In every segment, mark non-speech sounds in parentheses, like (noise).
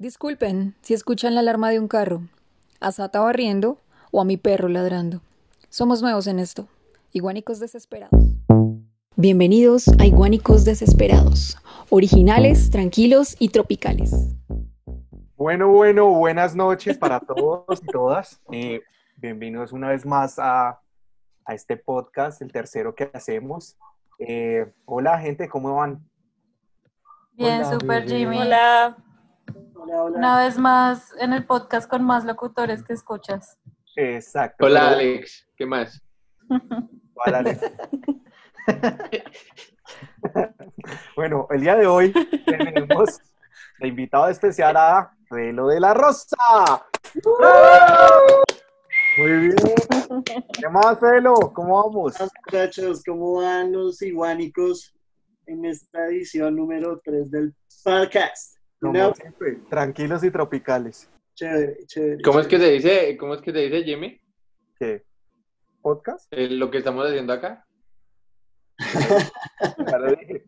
Disculpen si escuchan la alarma de un carro, a Sata barriendo o a mi perro ladrando. Somos nuevos en esto, iguanicos desesperados. Bienvenidos a Iguanicos Desesperados, originales, tranquilos y tropicales. Bueno, bueno, buenas noches para todos y todas. Eh, bienvenidos una vez más a, a este podcast, el tercero que hacemos. Eh, hola gente, ¿cómo van? Bien, Hola, super. Jimmy. Hola. Hola, hola. Una vez más en el podcast con más locutores que escuchas. Exacto. Hola, pero- Alex. ¿Qué más? (laughs) Hola, Alex. (laughs) bueno, el día de hoy tenemos de invitado especial a Relo de la Rosa. Muy bien. ¿Qué más, Relo? ¿Cómo vamos? Hola, muchachos, ¿cómo van los iguánicos en esta edición número 3 del podcast? Como No, siempre, tranquilos y tropicales. chévere, chévere. ¿Cómo es que se dice, cómo es que se dice, Jimmy? ¿Qué? ¿Podcast? Eh, lo que estamos haciendo acá. (laughs) Ya lo dije.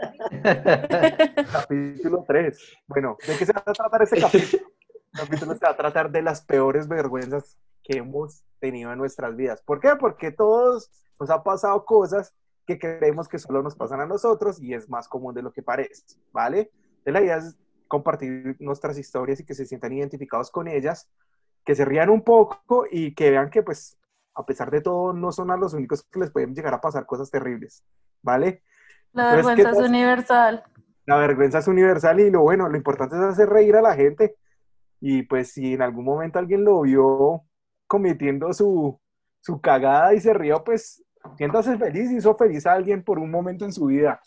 (laughs) Capítulo 3. Bueno, ¿de qué se va a tratar este capítulo? (laughs) El capítulo se va a tratar de las peores vergüenzas que hemos tenido en nuestras vidas. ¿Por qué? Porque todos nos ha pasado cosas que creemos que solo nos pasan a nosotros y es más común de lo que parece, ¿vale? Entonces, la idea es compartir nuestras historias y que se sientan identificados con ellas, que se rían un poco y que vean que, pues, a pesar de todo, no son a los únicos que les pueden llegar a pasar cosas terribles, ¿vale? La vergüenza es universal. La vergüenza es universal y lo bueno, lo importante es hacer reír a la gente. Y pues si en algún momento alguien lo vio cometiendo su, su cagada y se rió, pues siéntase feliz, hizo feliz a alguien por un momento en su vida.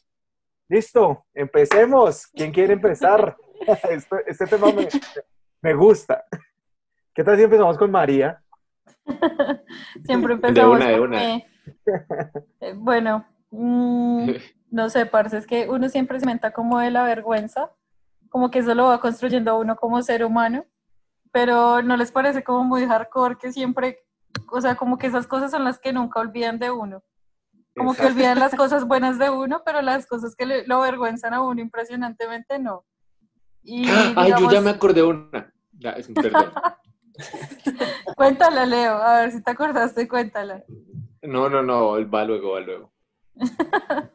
Listo, empecemos. ¿Quién quiere empezar? (laughs) Esto- este tema me, me gusta. ¿Qué tal si empezamos con María? (laughs) Siempre empezamos una, de una. mí. Eh, Bueno, mm, (laughs) no sé, parce, es que uno siempre se menta como de la vergüenza, como que eso lo va construyendo a uno como ser humano, pero no les parece como muy hardcore que siempre, o sea, como que esas cosas son las que nunca olvidan de uno. Como que olvidan las (laughs) cosas buenas de uno, pero las cosas que le- lo avergüenzan a uno impresionantemente no. Y (gasps) Ay, yo ya me acordé una. Ya, es un perdón. (laughs) cuéntala, Leo, a ver si te acordaste, cuéntala. No, no, no, va luego, va luego. (laughs)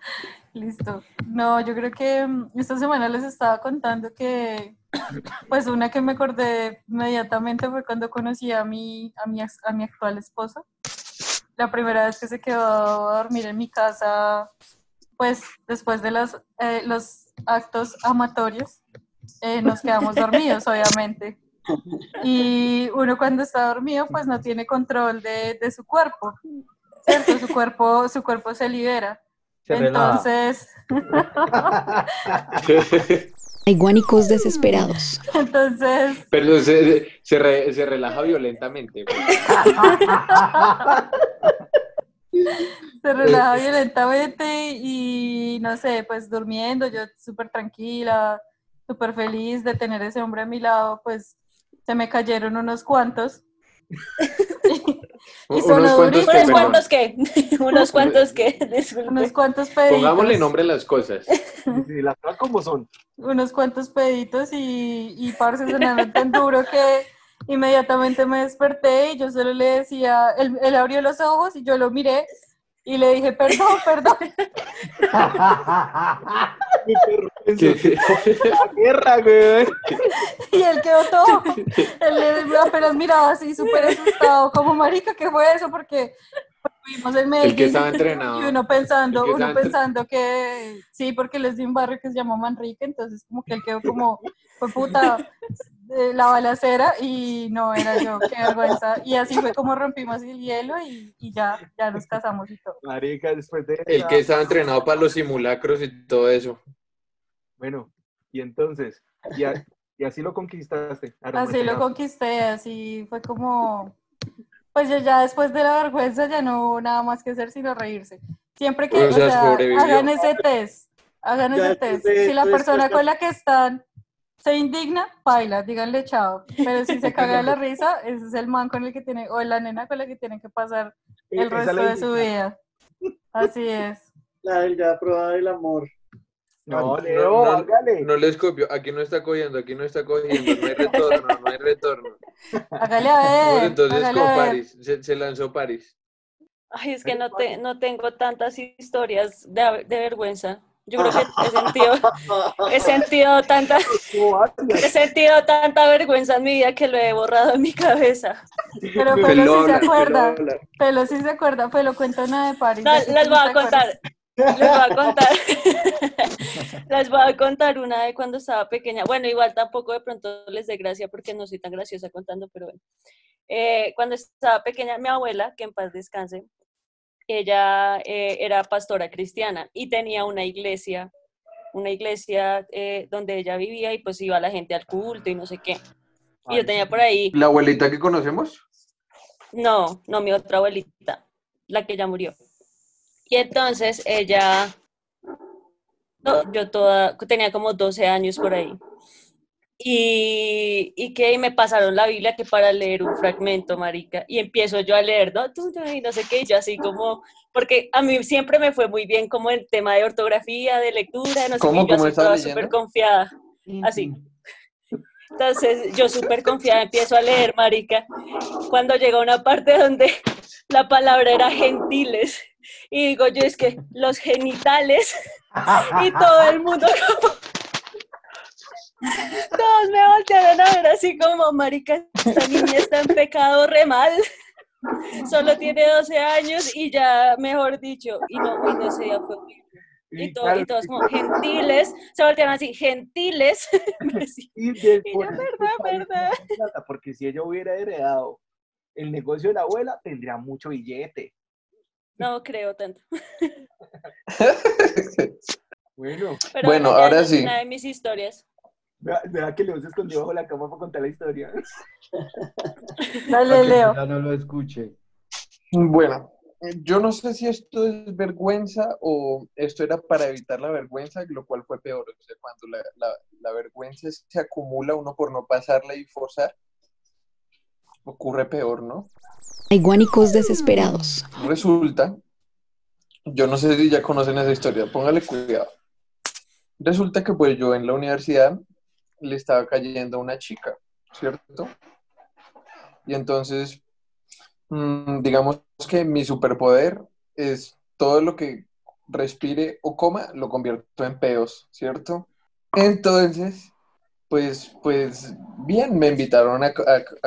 Listo. No, yo creo que mm, esta semana les estaba contando que, (coughs) pues una que me acordé inmediatamente fue cuando conocí a mi, a mi, a mi actual esposo. La primera vez que se quedó a dormir en mi casa, pues después de los, eh, los actos amatorios, eh, nos quedamos dormidos, obviamente. Y uno cuando está dormido, pues no tiene control de, de su cuerpo, ¿cierto? Su cuerpo, su cuerpo se libera. Entonces, (laughs) Iguanicos Desesperados. entonces, Pero se, se, re- se relaja violentamente. se relaja violentamente y no sé, pues durmiendo, yo súper tranquila, súper feliz de tener ese hombre a mi lado, pues se me cayeron unos cuantos. (laughs) (laughs) Y sonó Unos cuantos durísimo. que, ¿Unos cuantos qué? (laughs) ¿Unos cuantos qué? Disculpe. Unos cuantos peditos. Pongámosle nombre a las cosas. Y las cosas como son. unos cuantos peditos y, y parce sonaron tan duro que inmediatamente me desperté y yo solo le decía, él, él abrió los ojos y yo lo miré y le dije, perdón, (laughs) perdón. La guerra, güey. Y él quedó todo, él le- apenas miraba así súper asustado, como marica, ¿qué fue eso? Porque vivimos en Medellín. El que estaba entrenado. Y uno pensando, uno estaba pensando que sí, porque él es de un barrio que se llama Manrique, entonces como que él quedó como, fue puta, eh, la balacera y no era yo, qué vergüenza. Y así fue como rompimos el hielo y, y ya, ya nos casamos y todo. Marica, después de El que estaba entrenado para los simulacros y todo eso. Bueno, y entonces, y, a- y así lo conquistaste. Así lo conquisté, así fue como, pues yo ya después de la vergüenza ya no hubo nada más que hacer sino reírse. Siempre que, O o sea, sea, sobrevivió. hagan ese test, hagan Ya ese test. de- Si la persona de- con la que están se indigna, baila, díganle chao. Pero si se (laughs) caga de la risa, ese es el man con el que tiene, o la nena con la que tienen que pasar el resto de su vida. (laughs) Así es. La del ya probado el amor. No, No, Leo, no, hágale. no les copio. Aquí no está cogiendo, aquí no está cogiendo. No hay retorno, no hay retorno. (laughs) Hágale a ver. entonces hágale con a ver. Paris. Se, se lanzó Paris. Ay, es que no, te, no tengo tantas historias de, de vergüenza. Yo creo que he sentido, (laughs) he sentido tanta, (laughs) he sentido tanta vergüenza en mi vida que lo he borrado en mi cabeza. Pero Pelo Pelo sí se acuerda. pelo. Pelo sí se acuerda. Pelo cuenta una de París. No, les voy a contar. Les voy a contar. (laughs) les voy a contar una de cuando estaba pequeña. Bueno, igual tampoco de pronto les dé gracia porque no soy tan graciosa contando, pero bueno. Eh, cuando estaba pequeña, mi abuela, que en paz descanse, ella eh, era pastora cristiana y tenía una iglesia, una iglesia eh, donde ella vivía y pues iba la gente al culto y no sé qué. Y yo tenía por ahí, ¿La abuelita que conocemos? no, no mi otra abuelita, la que ya murió. Y entonces ella, no, yo toda, tenía como 12 años por ahí. Y, y que me pasaron la Biblia que para leer un fragmento, marica, y empiezo yo a leer, ¿no? Y no sé qué, y yo así como, porque a mí siempre me fue muy bien como el tema de ortografía, de lectura, no sé ¿Cómo? qué, yo ¿Cómo así estás toda leyendo? súper confiada, así. Entonces yo súper confiada empiezo a leer, marica, cuando llega una parte donde la palabra era gentiles, y digo yo es que los genitales, (laughs) y todo el mundo como... Todos me voltearon a ver así como, marica, esta niña está en pecado re mal. Solo tiene 12 años y ya, mejor dicho, y no, y no ese día fue horrible. Y, todo- y todos como gentiles, se voltearon así, gentiles. (laughs) Y de- Y yo, por eso ¿verdad, Porque si ella hubiera heredado el negocio de la abuela, tendría mucho billete. No creo tanto. (laughs) Bueno, Pero Bueno, ahora sí. una de mis historias. Vea, que Leo se escondió bajo la cama para contar la historia. (laughs) Dale, Leo. ya no lo escuche. Bueno, yo no sé si esto es vergüenza o esto era para evitar la vergüenza, lo cual fue peor. O sea, cuando la, la- la vergüenza se acumula uno por no pasarla y forzar, ocurre peor, ¿no? Hay guánicos desesperados. Resulta, yo no sé si ya conocen esa historia, póngale cuidado. Resulta que pues yo en la universidad le estaba cayendo una chica, ¿cierto? Y entonces, mm, digamos que mi superpoder es todo lo que respire o coma, lo convierto en peos, ¿cierto? Entonces, pues, pues bien, me invitaron a,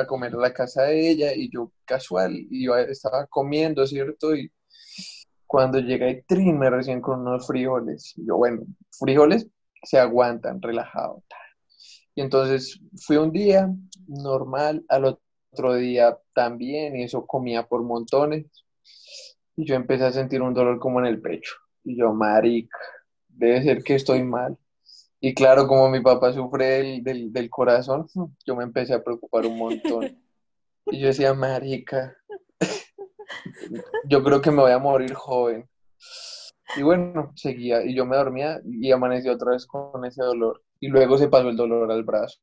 comer a la casa de ella y yo casual, iba, estaba comiendo, ¿cierto? Y cuando llega y trime recién con unos frijoles, y yo, bueno, frijoles se aguantan, relajado. ta. Y entonces fui un día normal, al otro día también, y eso comía por montones. Y yo empecé a sentir un dolor como en el pecho. Y yo, marica, debe ser que estoy mal. Y claro, como mi papá sufre del, del, del corazón, (laughs) yo me empecé a preocupar un montón. Y yo decía, marica, yo creo que me voy a morir joven. Y bueno, seguía, y yo me dormía y amanecí otra vez con ese dolor. Y luego se pasó el dolor al brazo.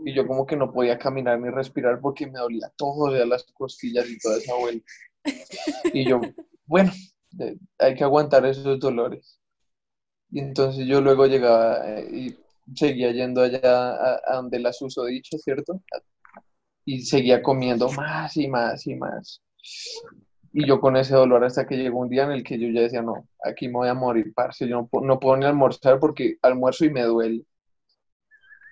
Y yo como que no podía caminar ni respirar porque me dolía todo, o sea, las costillas y toda esa vuelta. Y yo, (laughs) bueno, hay que aguantar esos dolores. Y entonces yo luego llegaba eh, y seguía yendo allá a, a donde la susodicha, ¿cierto? Y seguía comiendo más y más y más. Y yo con ese dolor hasta que llegó un día en el que yo ya decía, no, aquí me voy a morir, parce, yo no, no puedo ni almorzar porque almuerzo y me duele.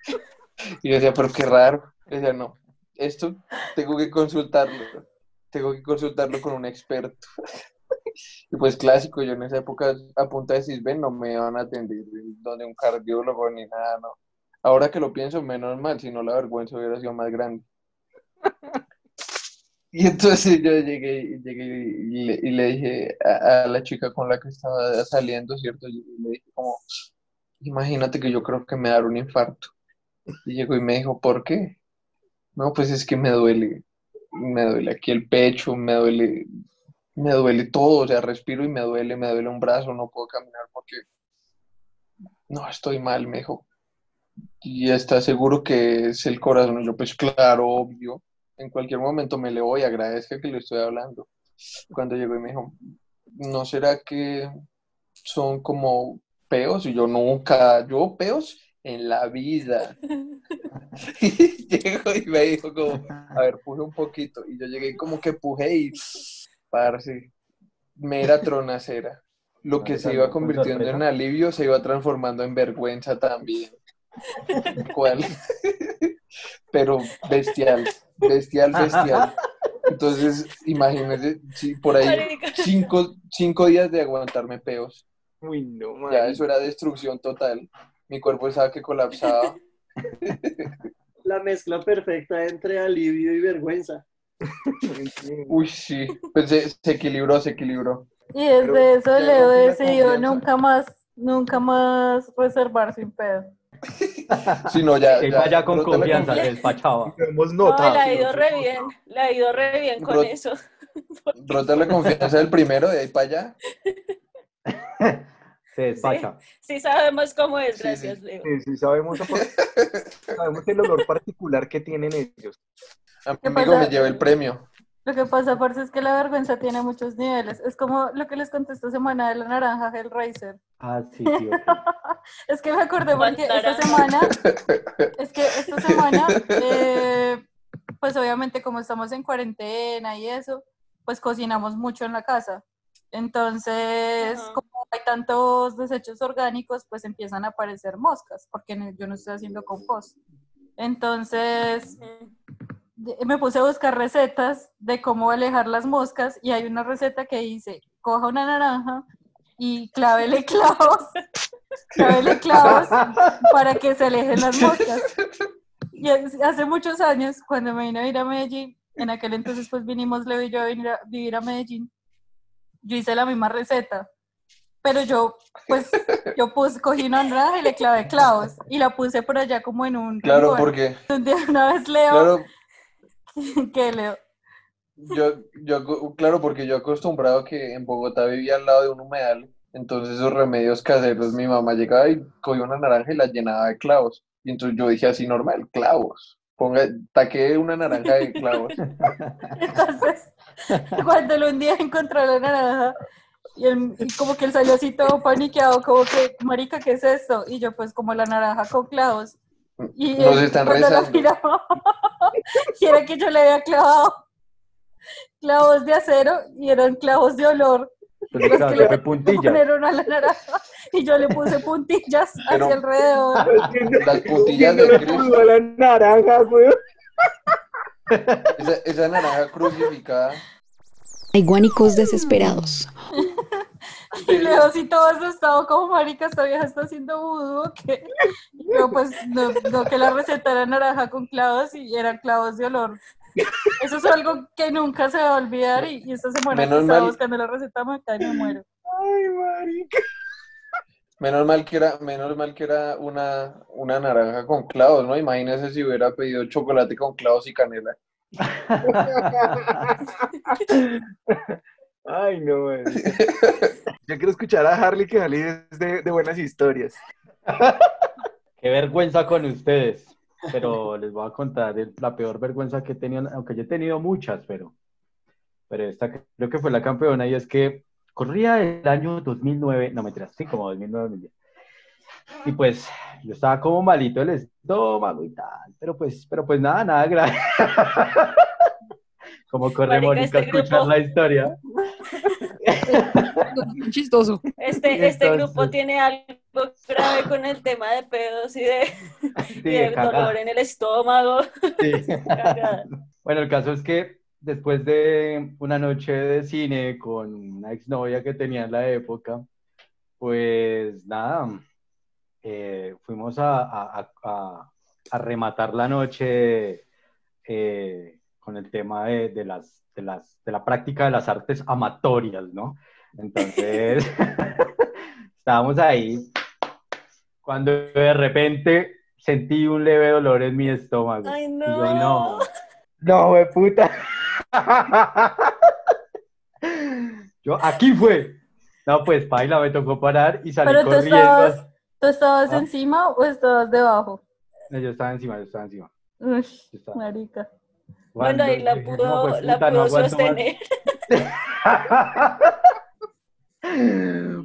(laughs) Y yo decía, pero qué raro. Decía, no, esto tengo que consultarlo, tengo que consultarlo con un experto. (laughs) Y pues clásico, yo en esa época a punta de decir, ven, no me van a atender donde un cardiólogo ni nada, no. Ahora que lo pienso, menos mal, si no la vergüenza hubiera sido más grande. (laughs) Y entonces yo llegué, llegué y le, y le dije a, a la chica con la que estaba saliendo, ¿cierto? Y le dije como, imagínate que yo creo que me dará un infarto. Y llegó y me dijo, ¿por qué? No, pues es que me duele, me duele aquí el pecho, me duele, me duele todo, o sea, respiro y me duele, me duele un brazo, no puedo caminar porque no, estoy mal, me dijo. ¿Y está seguro que es el corazón? Yo, pues claro, obvio. En cualquier momento me le voy, agradezca que le estoy hablando. Cuando llegó y me dijo, ¿no será que son como peos y yo nunca, yo peos en la vida. Y (laughs) (laughs) llegó y me dijo como, a ver, puje un poquito. Y yo llegué como que pujé y, parce, mera tronacera. Lo que se iba convirtiendo en alivio se iba transformando en vergüenza también. ¿Cuál? (laughs) Pero bestial, bestial, bestial. Entonces, imagínense, sí, por ahí cinco, cinco días de aguantarme peos. Uy, no, Ya eso era destrucción total. Mi cuerpo estaba que colapsaba. (laughs) La mezcla perfecta entre alivio y vergüenza. (laughs) Uy, sí. Pues se, se equilibró, se equilibró. Y desde Pero eso Leo decidió nunca más, nunca más reservar sin pedo. (laughs) Si no, ya. Que vaya con confianza, se despachaba. No, notado. le ha ido re bien, le ha ido re bien con Ro- eso. Rota la confianza del primero, de ahí para allá. Se (laughs) despacha. Sí sabemos cómo es, gracias, sí. Leo. Sí, sí, sabemos, (laughs) sabemos el olor particular que tienen ellos. ¿Qué Amigo, pasa? me llevé el premio. Lo que pasa, parce, es que la vergüenza tiene muchos niveles. Es como lo que les conté esta semana de la naranja Hellraiser. Ah, sí, sí. (laughs) Es que me acordé porque esta semana, es que esta semana, eh, pues obviamente como estamos en cuarentena y eso, pues cocinamos mucho en la casa. Entonces, como hay tantos desechos orgánicos, pues empiezan a aparecer moscas, porque yo no estoy haciendo compost. Entonces, me puse a buscar recetas de cómo alejar las moscas y hay una receta que dice, coja una naranja y clávele (laughs) clavos, clávele clavos para que se alejen las moscas. Y hace muchos años, cuando me vine a ir a Medellín, en aquel entonces pues vinimos Leo y yo a vivir a Medellín, yo hice la misma receta, pero yo pues yo puse, cogí una naranja y le clavé clavos y la puse por allá como en un Claro, rincón. porque, Un día una vez Leo, claro, (laughs) que Leo, yo, yo, claro, porque yo acostumbrado que en Bogotá vivía al lado de un humedal, entonces esos remedios caseros, mi mamá llegaba y cogía una naranja y la llenaba de clavos. Y entonces yo dije así normal, clavos. Ponga, taqué una naranja de clavos. (laughs) Entonces, (laughs) cuando él un día encontró la naranja y, él- y como que él salió así todo paniqueado, como que, marica, ¿qué es esto? Y yo, pues, como la naranja con clavos. Y Nos él, están cuando la miraba, (laughs) era que yo le había clavado clavos de acero y eran clavos de olor. Entonces, Los claro, que le le fue puntillas. Ponieron a la naranja y yo le puse puntillas (laughs) Pero- hacia alrededor. Las puntillas de la naranja, güey. Esa, esa naranja crucificada. Hay guánicos desesperados. (laughs) Y Leo así todo asustado, como marica, esta vieja está haciendo vudú, yo pues, no, no, que la receta era naranja con clavos y eran clavos de olor. Eso es algo que nunca se va a olvidar y, y esta semana que estaba mal. buscando la receta me cae y me muero. Ay, marica. Menos mal que era, menos mal que era una, una naranja con clavos, ¿no? Imagínese si hubiera pedido chocolate con clavos y canela. (laughs) Ay, no, marica. Yo quiero escuchar a Harley que Harley es de, de buenas historias. (laughs) Qué vergüenza con ustedes. Pero les voy a contar la peor vergüenza que he tenido, aunque yo he tenido muchas, pero, pero esta creo que fue la campeona y es que corría el año 2009, no mentiras, sí, como 2009, 2010. Y pues yo estaba como malito el estómago y tal, pero pues, pero pues nada, nada grave. (laughs) Como corre Mónica a este escuchar grupo- la historia. (laughs) Chistoso. Este, este Entonces- grupo tiene algo grave con el tema de pedos y de, (laughs) Sí, y de dolor en el estómago. Sí. Bueno, el caso es que después de una noche de cine con una exnovia que tenía en la época, pues nada, eh, fuimos a, a- a- a- rematar la noche eh, con el tema de, de las, de, las, de la práctica de las artes amatorias, ¿no? Entonces, (laughs) estábamos ahí cuando de repente sentí un leve dolor en mi estómago. Ay, Y yo, no. no. No, de puta. Yo, aquí fue. No, pues, paila, me tocó parar y salí Pero tú corriendo. estabas, ¿tú estabas Ah. encima o estabas debajo? No, yo estaba encima, yo estaba encima. Uy, Yo estaba- marica. Bueno, ahí la Dije, pudo, no, pues, la puta, no pudo más. sostener. (laughs)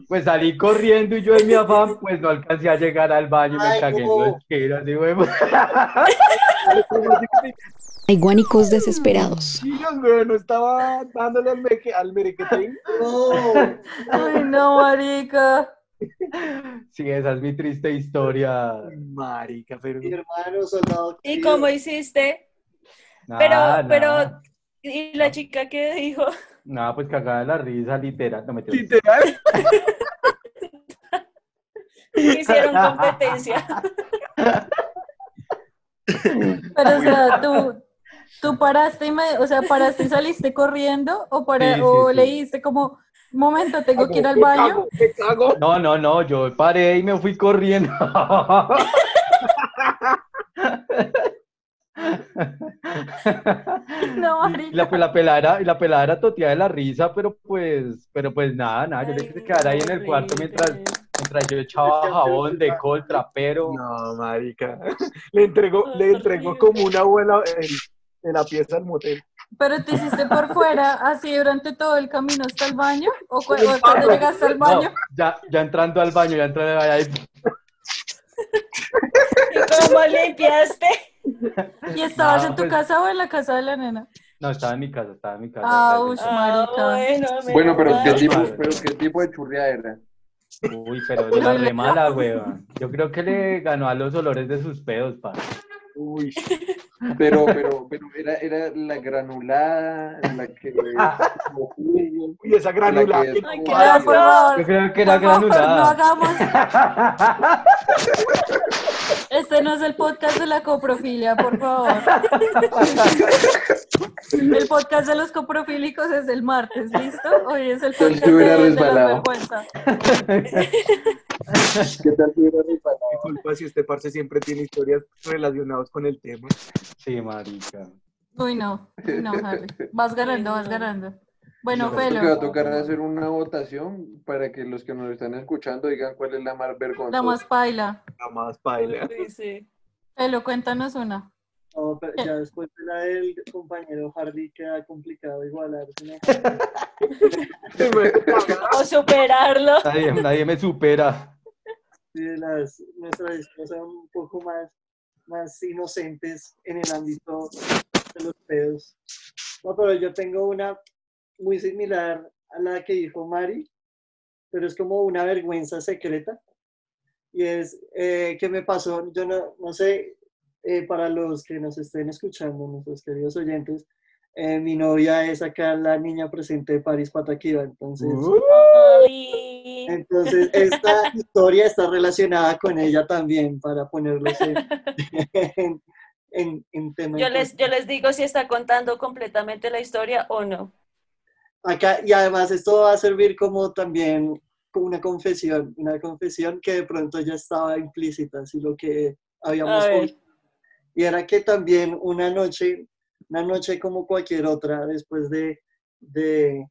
Pues salí corriendo y yo en mi afán, pues no alcancé a llegar al baño y me Ay, cagué en no. (laughs) (laughs) Hay guánicos desesperados. Chillos, güey, no estaba dándole al, meque, al merequetín. No, (laughs) Ay, no, marica. Sí, esa es mi triste historia. Marica, pero. mi hermano soldado. ¿Y cómo hiciste? Pero, Nada, pero, nada. ¿y la chica qué dijo? Nada, pues cagada de la risa, literal. No me Literal. (laughs) Hicieron competencia. (laughs) Pero, o sea, tú, tú paraste y me, o sea, paraste y saliste corriendo o para, Sí, sí, o sí. le dijiste como, momento, tengo que ir al baño. cago, me cago. No, no, no, yo paré y me fui corriendo. No, Y marica. la, la peladera, y la peladera toteada de la risa, pero pues, pero pues nada, nada, yo le quise quedar ahí en el cuarto mientras, mientras yo echaba jabón de col, trapero. No, marica. (laughs) Le entregó, le entregó como una abuela en, en la pieza del motel. Pero te hiciste por fuera, así durante todo el camino hasta el baño, o, cu- o cuando llegaste al No, baño. ya, ya entrando al baño, ya entrando al baño, (laughs) ¿Y cómo limpiaste? ¿Y estabas No, en tu pues- casa o en la casa de la nena? no, estaba en mi casa, estaba en mi casa. Ah, realmente. ush. Ah, marica. bueno, Bueno, pero ¿qué tipo, pero qué tipo de churria era? Uy, pero de la re mala, weón. Yo creo que le ganó a los olores de sus pedos, pa. Uy, (laughs) Pero, pero, pero era, era la granulada, la que (laughs) uy, esa granulada. La que- Ay, qué. Yo creo que era Por favor, no granulada. hagamos. (laughs) Este no es el podcast de la coprofilia, por favor. (laughs) El podcast de los coprofílicos es el martes, ¿listo? Hoy es el podcast de, de la vergüenza. (laughs) ¿Qué tal si hubiera resbalado? Disculpa si este parce siempre tiene historias relacionadas con el tema. Sí, marica. Uy, no, uy, no, Harry. Vas ganando, vas ganando. Bueno, que va a Felo, tocar hacer una votación para que los que nos están escuchando digan cuál es la más vergonzosa. la más paila. La más paila. Sí, sí. Felo, cuéntanos una. No, pero ya después de la del compañero Hardy queda complicado igualar. (laughs) O superarlo. Nadie, nadie me supera. Sí, las, nuestras historias son un poco más, más inocentes en el ámbito de los pedos. No, pero yo tengo una muy similar a la que dijo Mari, pero es como una vergüenza secreta. Y es eh, que me pasó, yo no, no sé, eh, para los que nos estén escuchando, nuestros queridos oyentes, eh, mi novia es acá la niña presente de París Pataquiva, entonces... Entonces, esta (laughs) historia está relacionada con ella también, para ponerlos en, (laughs) en, en, en tema. Yo les, yo les digo si está contando completamente la historia o no. Acá, y además esto va a servir como también una confesión, una confesión que de pronto ya estaba implícita, así lo que habíamos. Y era que también una noche, una noche como cualquier otra, después de, de,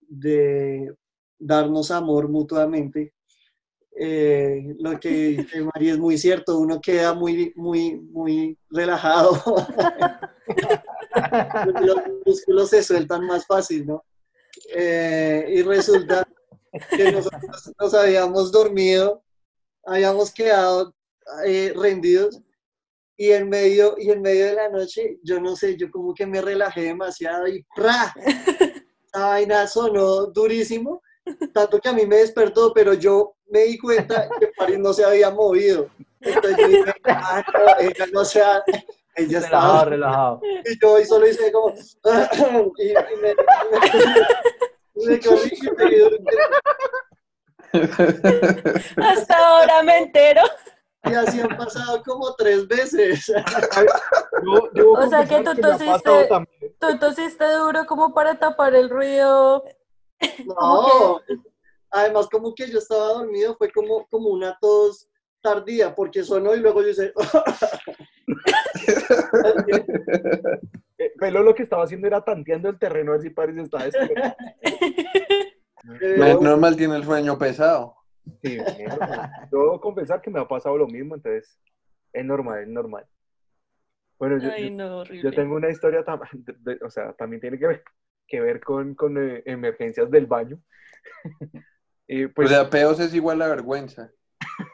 de darnos amor mutuamente, eh, lo que dice (laughs) María es muy cierto, uno queda muy, muy, muy relajado. (laughs) Los músculos se sueltan más fácil, ¿no? Eh, y resulta que nosotros nos habíamos dormido, habíamos quedado eh, rendidos y en medio y en medio de la noche, yo no sé, yo como que me relajé demasiado y ¡pra! (laughs) Esa vaina sonó durísimo, tanto que a mí me despertó, pero yo me di cuenta que París no se había movido. Entonces yo dije, ah, no, ella no se ha, (laughs) ella Relajado, estaba relajado. y yo y solo hice como (laughs) y, y me, me, me- Hasta ahora me entero. Y así han pasado como tres veces. (laughs) Yo, debo O sea que tú tosiste-. Tú tosiste duro como para tapar el ruido. (laughs) No, además como que yo estaba dormido, fue como, como una tos tardía, porque sonó y luego yo hice... (laughs) Eh, Pelo lo que estaba haciendo era tanteando el terreno a ver si París estaba despierto. Normal tiene el sueño pesado. Sí, yo debo confesar que me ha pasado lo mismo, entonces es normal, es normal. Bueno, yo, Ay, no, yo tengo una historia, tam- de- de- o sea, también tiene que ver, que ver con, con eh, emergencias del baño. (laughs) Eh, O pues, sea, peos es igual a vergüenza,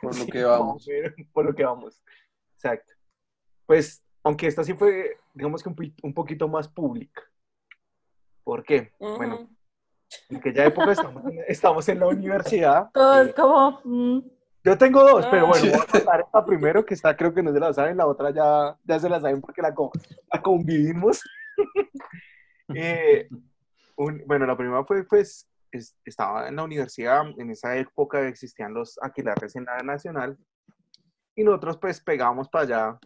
por lo (laughs) que vamos. por lo que vamos. Exacto. Pues, aunque esta sí fue, digamos que un, un poquito más pública. ¿Por qué? Bueno, Ujú. En aquella época estamos, en- estamos en la universidad. (laughs) Todo eh, como, mm, Yo tengo dos, pero bueno, Ah. voy a contar esta primero, que está, creo que no se la saben, la otra ya, ya se la saben porque la, la convivimos. (laughs) Eh, un- bueno, la primera fue, pues, es- estaba en la universidad, en esa época existían los aquilarres en la nacional, y nosotros, pues, pegábamos para allá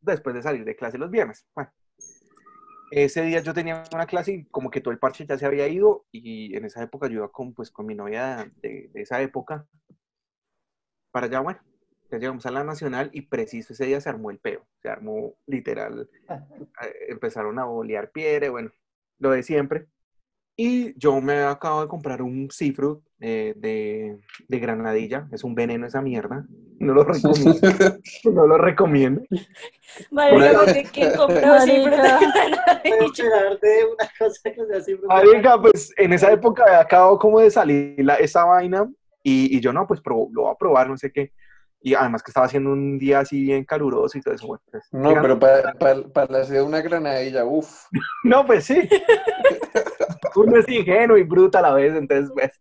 después de salir de clase los viernes. Bueno, ese día yo tenía una clase y como que todo el parche ya se había ido, y en esa época yo iba con, pues, con mi novia de, de esa época para allá, bueno, ya llegamos a la nacional y preciso ese día se armó el peo, se armó literal, (laughs) eh, empezaron a bolear piedra, bueno, lo de siempre. Y yo me acabo de comprar un Seafruit eh, de, de granadilla, es un veneno esa mierda, no lo recomiendo, (laughs) no lo recomiendo. ¿quién compró siempre Marica. Puedo esperar de una cosa que sea siempre. Marica, pues en esa época acabo como de salir la- esa vaina y, y yo no, pues pro- lo voy a probar, no sé qué. Y además que estaba haciendo un día así bien caluroso y todo eso. Bueno, pues, No, pero para, para, hacer una granadilla, uff. (laughs) No, pues sí. (laughs) Uno es ingenuo y bruto a la vez, entonces, pues.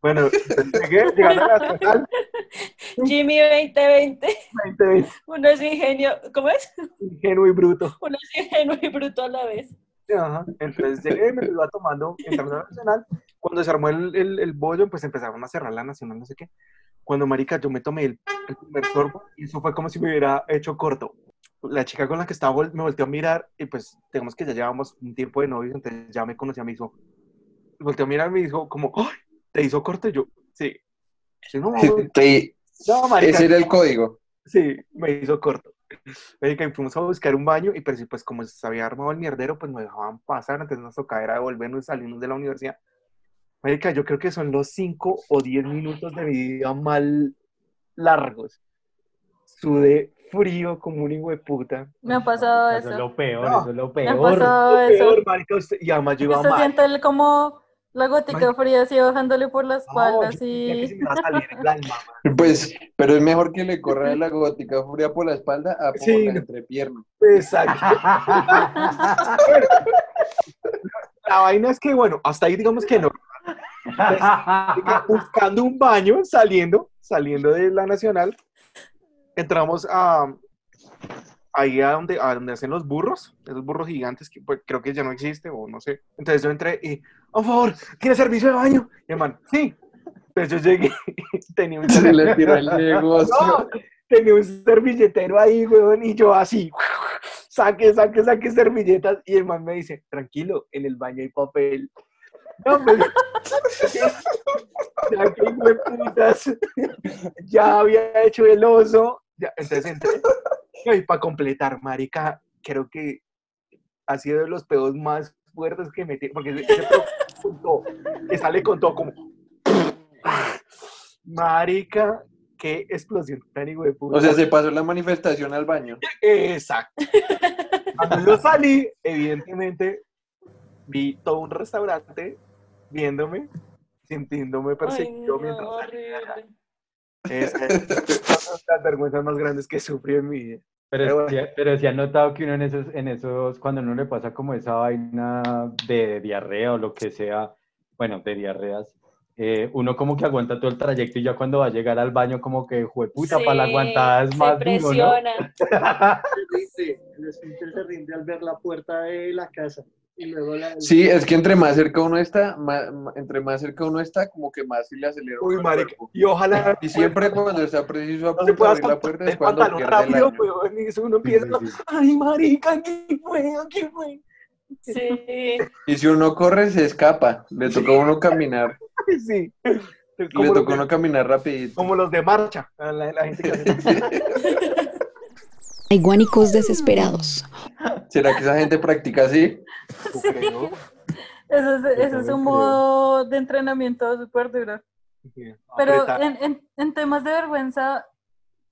Bueno, llegué, llegando a la nacional, Jimmy 2020, 20, uno es ingenio, ¿cómo es? ingenuo y bruto. Uno es ingenuo y bruto a la vez. Ajá. Entonces llegué, me lo iba tomando, la nacional. Cuando se armó el, el, el bollo, pues empezaron a cerrar la nacional, no sé qué. Cuando, marica, yo me tomé el, el primer sorbo y eso fue como si me hubiera hecho corto. La chica con la que estaba vol- me volteó a mirar y pues, digamos que ya llevamos un tiempo de novios, entonces ya me conocía, me hizo, volteó a mirar y me dijo como, ¡ay! ¿Te hizo corto? Y yo, sí. Sí, no, Te- no, marica, Ese era el código. Sí, me hizo corto. Marica, y fuimos a buscar un baño y sí, pues como se había armado el mierdero, pues nos dejaban pasar, entonces nos tocaba era devolvernos y salirnos de la universidad. Marica, yo creo que son los 5 o 10 minutos de mi vida mal largos. Sudé frío como un hijo de puta. me ha pasado Eso es eso. lo peor, No. eso es lo Me ha peor. pasado Lo eso. peor, marica, usted- y además yo iba Usted mal. siente el- como la gotica fría así bajándole por la No, espalda, se así. me iba a salir el alma, (laughs) man. Pues, pero es mejor que le corra la gótica furia por la espalda a por Sí. la entrepierna. Exacto. (laughs) La vaina es que, bueno, hasta ahí digamos que no. (laughs) buscando un baño, saliendo, saliendo de la Nacional, entramos a ahí a donde, a donde hacen los burros, esos burros gigantes que pues, creo que ya no existe o no sé. Entonces yo entré y, por favor, ¿quiere servicio de baño? Y el man, sí. Entonces yo llegué y (laughs) tenía un Se le tiró el negocio. no, tenía un servilletero ahí, weón, y yo así, saque, saque, saque servilletas, y el man me dice, tranquilo, en el baño hay papel. No, me (laughs) ya que putas, ya había hecho el oso, ya, entonces entré, y para completar, marica, creo que ha sido de los pedos más fuertes que metí, porque ese peo (laughs) con todo, que sale con todo como... (laughs) Marica, qué explosión tan hijo de puta. O sea, se pasó la manifestación al baño. Exacto. Cuando yo salí, evidentemente, vi todo un restaurante viéndome, sintiéndome Ay, perseguido no, mientras salía. Es (laughs) una de las vergüenzas más grandes que sufrí en mi vida. Pero, Pero sí, pero sí han notado que uno en esos, en esos, cuando uno le pasa como esa vaina de diarrea o lo que sea, bueno, de diarreas, eh, uno como que aguanta todo el trayecto y ya cuando va a llegar al baño como que, jueputa, para la Sí, aguantada es se más duro, ¿no? Se rinde, el esfínter se rinde al ver la puerta de la casa. Y luego la. Sí, es que entre más cerca uno está, más, entre más cerca uno está, como que más se le acelera Uy, el marica. Y ojalá (laughs) Y siempre cuando está preciso a no se punto pueda abrir la puerta es el cuando el rápido, año. weón, y eso uno empieza, sí, sí. ay, marica, ¿qué fue? ¿Qué fue? Sí. Y si uno corre, se escapa. Le toca a uno caminar. (laughs) Sí. Le de, uno caminar rapidito. como los de marcha, la, la gente que hace... (laughs) Hay guánicos desesperados. (laughs) ¿Será que esa gente practica así? Creo. Eso es, eso un creo. modo de entrenamiento súper duro. Sí, Pero en, en, en temas de vergüenza,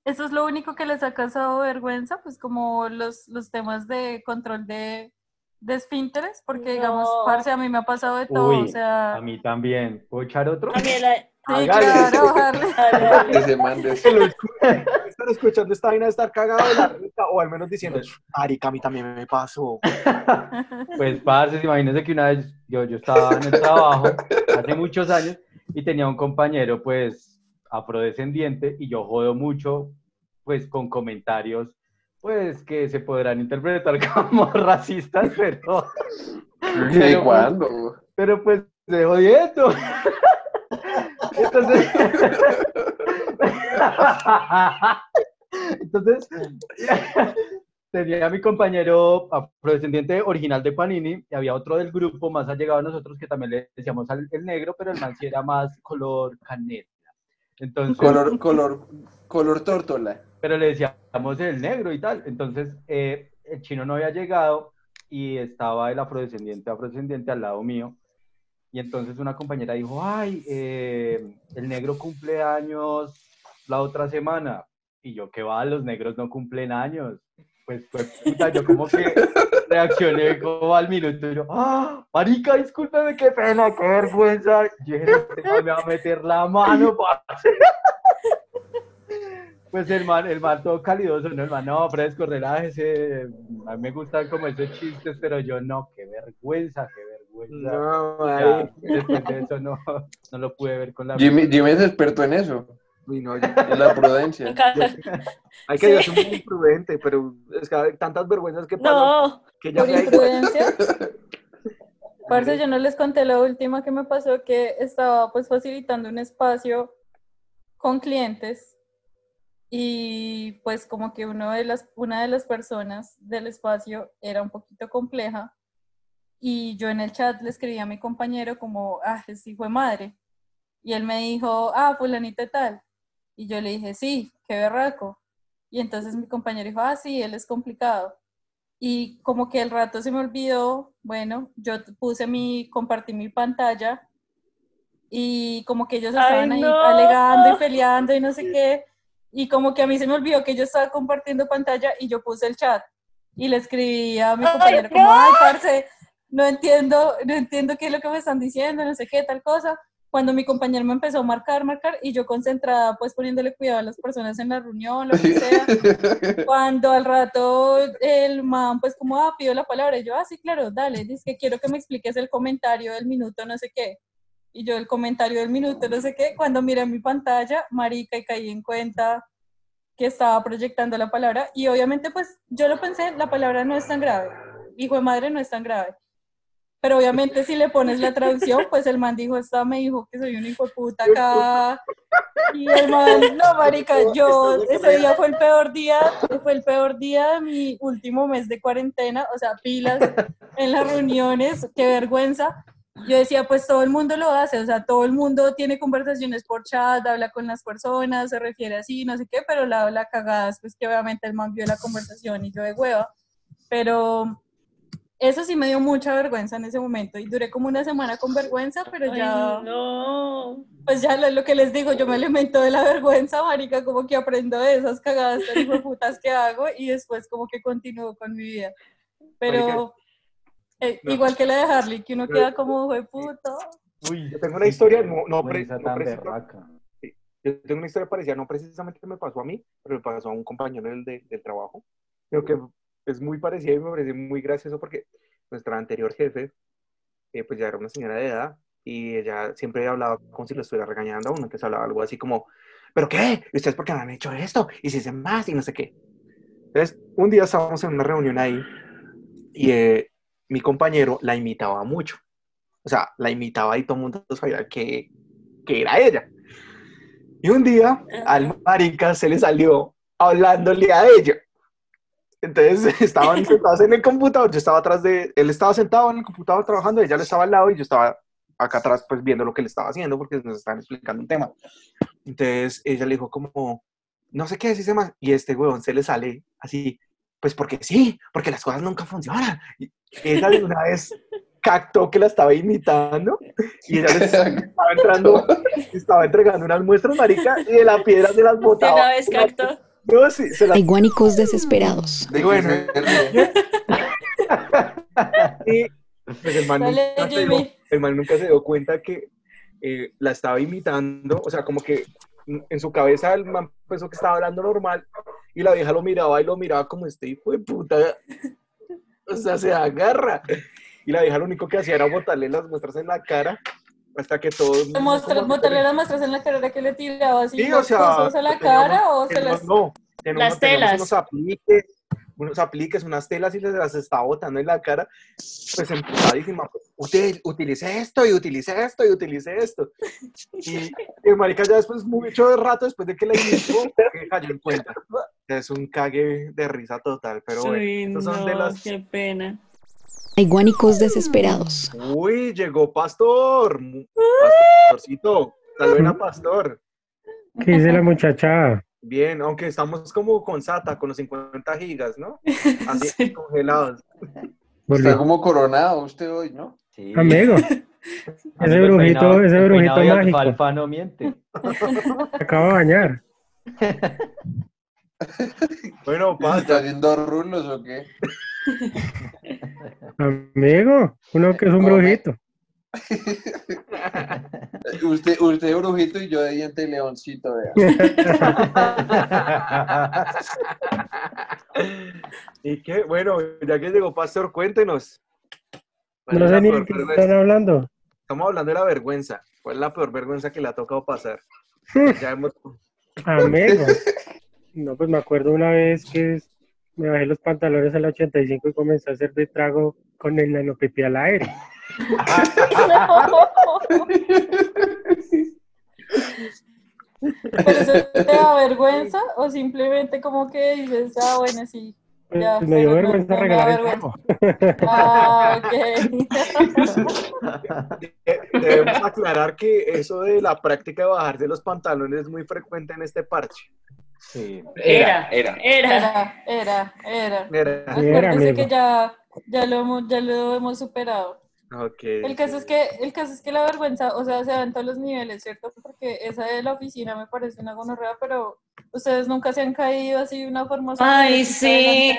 ¿eso es lo único que les ha causado vergüenza? Pues como los, los temas de control de, de esfínteres, porque digamos, parce, a mí me ha pasado de todo, Uy, o sea, a mí también. ¿Puedo echar otro? A mí la- sí, claro, (laughs) se escuchen, Están escuchando esta vaina de estar cagado de la risa, o al menos diciendo, marica, a mí también me pasó. (laughs) Pues, parce, imagínense que una vez yo, yo estaba en el trabajo hace muchos años y tenía un compañero, pues, afrodescendiente y yo jodo mucho, pues, con comentarios, pues, que se podrán interpretar (laughs) como racistas, pero, ¿De Pero, cuándo? pero pues, de jodiendo. Entonces, entonces, tenía a mi compañero afrodescendiente original de Panini y había otro del grupo más allegado a nosotros que también le decíamos al el negro, pero el man sí era más color canela. Entonces, Color, color, color tórtola. pero le decíamos el negro y tal. Entonces, eh, el chino no había llegado y estaba el afrodescendiente, afrodescendiente al lado mío. Y entonces una compañera dijo, ay, eh, el negro cumple años la otra semana. Y yo, ¿qué va? Los negros no cumplen años. Pues, pues, puta, yo como que (laughs) reaccioné como al minuto. Y yo, ¡ah! Marica, discúlpeme, qué pena, qué vergüenza. Y yo dije, "Este man me va a meter la mano, parce". Pues el man, el man todo calidoso, no, el man, no, fresco, relájese. A mí me gustan como esos chistes, pero yo no, qué vergüenza, qué vergüenza. No, Ya, ay. (laughs) después de eso no, no lo pude ver con la Jimmy, Jimmy es experto en eso, Uy, no, yo- en la prudencia. hay que Sí. ser muy prudente, pero es que hay tantas vergüenzas que pasan No, que ya Por imprudencia. (laughs) Parce, yo no les conté la última que me pasó que estaba pues facilitando un espacio con clientes y pues como que uno de las, una de las personas del espacio era un poquito compleja y yo en el chat le escribí a mi compañero como, ah, es hijo de madre. Y él me dijo, ah, fulanita tal. Y yo le dije, sí, qué berraco. Y entonces mi compañero dijo, ah, sí, él es complicado. Y como que el rato se me olvidó, bueno, yo puse mi, compartí mi pantalla y como que ellos Ay, estaban ahí no. alegando y peleando y no sé qué. Y como que a mí se me olvidó que yo estaba compartiendo pantalla y yo puse el chat y le escribí a mi Ay, compañero como, no. ay, parce, no entiendo, no entiendo qué es lo que me están diciendo, no sé qué, tal cosa. Cuando mi compañero me empezó a marcar, marcar, y yo concentrada, pues poniéndole cuidado a las personas en la reunión, lo que sea. (laughs) Cuando al rato el man, pues como, ah, pidió la palabra, y yo, ah, sí, claro, dale, dice que quiero que me expliques el comentario del minuto, no sé qué. Y yo el comentario del minuto, no sé qué, cuando miré mi pantalla, marica, y caí en cuenta que estaba proyectando la palabra, y obviamente, pues, yo lo pensé, la palabra no es tan grave, hijo de madre no es tan grave. Pero obviamente si le pones la traducción, pues el man dijo, esta me dijo que soy un hijo de puta acá. Y el man, no, marica, yo, ese día fue el peor día, fue el peor día de mi último mes de cuarentena, o sea, pilas en las reuniones, qué vergüenza. Yo decía, pues todo el mundo lo hace, o sea, todo el mundo tiene conversaciones por chat, habla con las personas, se refiere así, no sé qué, pero la, la cagada es pues que obviamente el man vio la conversación y yo de hueva. Pero eso sí me dio mucha vergüenza en ese momento y duré como una semana con vergüenza, pero Ay, ya, no. pues ya lo, lo que les digo, yo me alimento de la vergüenza, marica, como que aprendo de esas cagadas tan hijueputas que hago y después como que continúo con mi vida. Pero eh, No. igual que la de Harley, que uno Pero- queda como, fue puto. Uy, Yo tengo una historia, no, no, pre- no precisa- berraca. Yo tengo una historia parecida, no precisamente me pasó a mí, pero le pasó a un compañero del, de- del trabajo. Creo que es muy parecida y me parece muy gracioso porque nuestra anterior jefe, eh, pues ya era una señora de edad y ella siempre hablaba como si lo estuviera regañando a uno, entonces hablaba algo así como, ¿pero qué? ¿Y ustedes por qué me han hecho esto? Y si hacen más y no sé qué. Entonces, un día estábamos en una reunión ahí y eh, mi compañero la imitaba mucho. O sea, la imitaba y todo el mundo sabía que, que era ella. Y un día al marica se le salió hablándole a ella. Entonces (laughs) estaban (laughs) sentados en el computador, yo estaba atrás de, él estaba sentado en el computador trabajando, ella le estaba al lado y yo estaba acá atrás pues viendo lo que le estaba haciendo porque nos estaban explicando un tema. Entonces ella le dijo como, no sé qué decirse más, y este huevón se le sale así, pues porque sí, porque las cosas nunca funcionan. Y ella de una vez captó que la estaba imitando y ella le (laughs) estaba entrando, estaba entregando unas muestras, marica, y de la piedra se las De botaba. una vez. No, sí, se las Hay guanicos desesperados. Bueno. Y (laughs) pues el man, Dale, nunca se dio, Jimmy. el man nunca se dio cuenta que eh, la estaba imitando, o sea, como que en su cabeza el man pensó que estaba hablando normal y la vieja lo miraba y lo miraba como este hijo de puta, o sea, se agarra. Y la vieja lo único que hacía era botarle las muestras en la cara hasta que todos... Mostra- Botarle las muestras en la carrera que le tiraba así Sí, o sea, a la cara o se las... no, tenemos- Las telas. Unos apliques, unos apliques, unas telas y les las estaba botando en la cara. Pues emputadísima. Usted utilice esto y utilice esto y utilice esto. (laughs) Y, y marica ya después, mucho de rato después de que la (laughs) que cayó en cuenta. Es un cague de risa total, pero bueno. Uy, estos son no, de las... qué pena. Hay guánicos desesperados. Uy, llegó Pastor. Pastorcito. A Pastor. ¿Qué dice la muchacha? Bien, aunque estamos como con SATA, con los 50 gigas, ¿no? (laughs) Así Sí. congelados. Está como coronado usted hoy, ¿no? Sí. Amigo, (laughs) ese brujito, peinado- ese el brujito mágico. alfalfa no miente. acaba de bañar. (laughs) Bueno, ¿Está pasa. haciendo rulos o qué? Amigo, uno que es un brujito. (laughs) Usted, usted de brujito y yo de diente leoncito, vea. (laughs) Y que, bueno, ya que llegó Pastor, cuéntenos. ¿Cuál No es sé ni de qué vergüenza? están hablando. Estamos hablando de la vergüenza. ¿Cuál es la peor vergüenza que le ha tocado pasar? (laughs) Ya hemos... Amigo. No, pues me acuerdo una vez que me bajé los pantalones al 85 y comencé a hacer de trago con el nanopipi al aire. (laughs) ¿Pero eso te da vergüenza o simplemente como que dices, ah, bueno, sí, Ya, Pues me dio vergüenza no me regalar da el trago. Ah, ok. (laughs) Debemos aclarar que eso de la práctica de bajarse los pantalones es muy frecuente en este parche. Sí. Era, era. era. Era, era, era. Amigo. que ya, ya, lo hemos, ya lo hemos superado. Ok. El caso es que, el caso es que la vergüenza, o sea, se da en todos los niveles, ¿cierto? Porque esa de la oficina me parece una gonorrea, pero ustedes nunca se han caído así de una forma Ay, sí.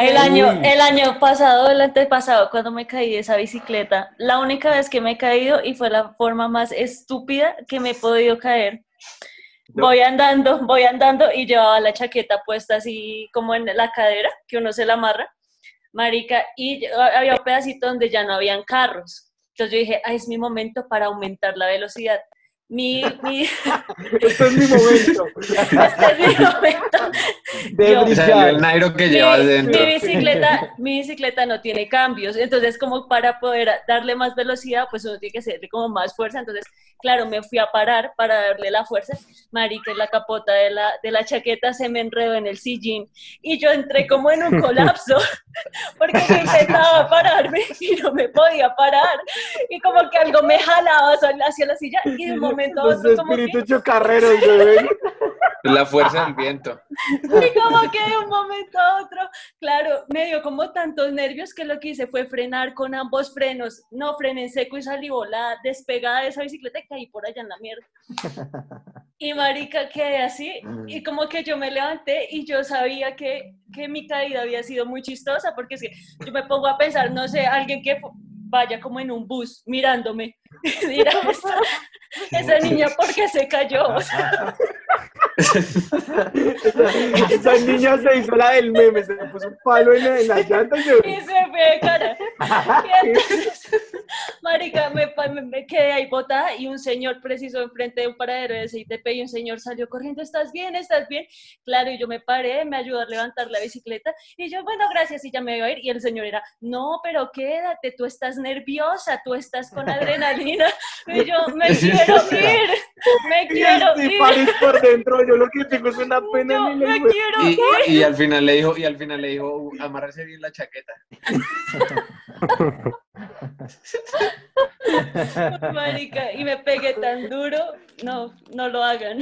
El año, el año pasado, el antepasado, cuando me caí de esa bicicleta, la única vez que me he caído y fue la forma más estúpida que me he podido caer. Voy andando, voy andando y llevaba la chaqueta puesta así como en la cadera, que uno se la amarra, marica, y había un pedacito donde ya no habían carros. Entonces yo dije, ay, es mi momento para aumentar la velocidad. Mi, (laughs) mi, Este es mi momento. este es mi (laughs) momento. De Yo- el. Nairo que mi, llevas mi dentro. bicicleta, (laughs) mi bicicleta no tiene cambios, entonces como para poder darle más velocidad, pues uno tiene que hacerle como más fuerza, entonces claro, me fui a parar para darle la fuerza, marica, la capota de la, de la chaqueta se me enredó en el sillín y yo entré como en un colapso, porque yo intentaba pararme y no me podía parar, y como que algo me jalaba hacia la silla y de un momento a Los otro como que... espíritus chocarreros, bebé. (laughs) La fuerza del viento. (laughs) Y como que de un momento a otro, claro, me dio como tantos nervios que lo que hice fue frenar con ambos frenos. No, frené en seco y salí volada, despegada de esa bicicleta y caí por allá en la mierda. (laughs) Y marica, quedé así y como que yo me levanté y yo sabía que, que mi caída había sido muy chistosa porque es que yo me pongo a pensar, no sé, alguien que vaya como en un bus mirándome, (laughs) dirá, (laughs) esa, esa niña, ¿por qué se cayó? O sea, (laughs) Esa niña se hizo la del meme, se le puso un palo en la, en la llanta y se... y se fue de cara. Y entonces, (laughs) marica, me, pa- me- me quedé ahí botada y un señor preciso enfrente de un paradero de CITP y un señor salió corriendo, ¿estás bien? ¿Estás bien? Claro, y yo me paré, me ayudó a levantar la bicicleta y yo, bueno, gracias, y ya me iba a ir. Y el señor era, no, pero quédate, tú estás nerviosa, tú estás con adrenalina. (laughs) Y yo, me quiero ir, me quiero Y ir, París por dentro, yo lo que (laughs) tengo es una pena yo en el me quiero Y, ir. y al final le dijo, y al final le dijo, "Uh, amárrese bien la chaqueta. (laughs) Marica, y me pegué tan duro, no, no lo hagan.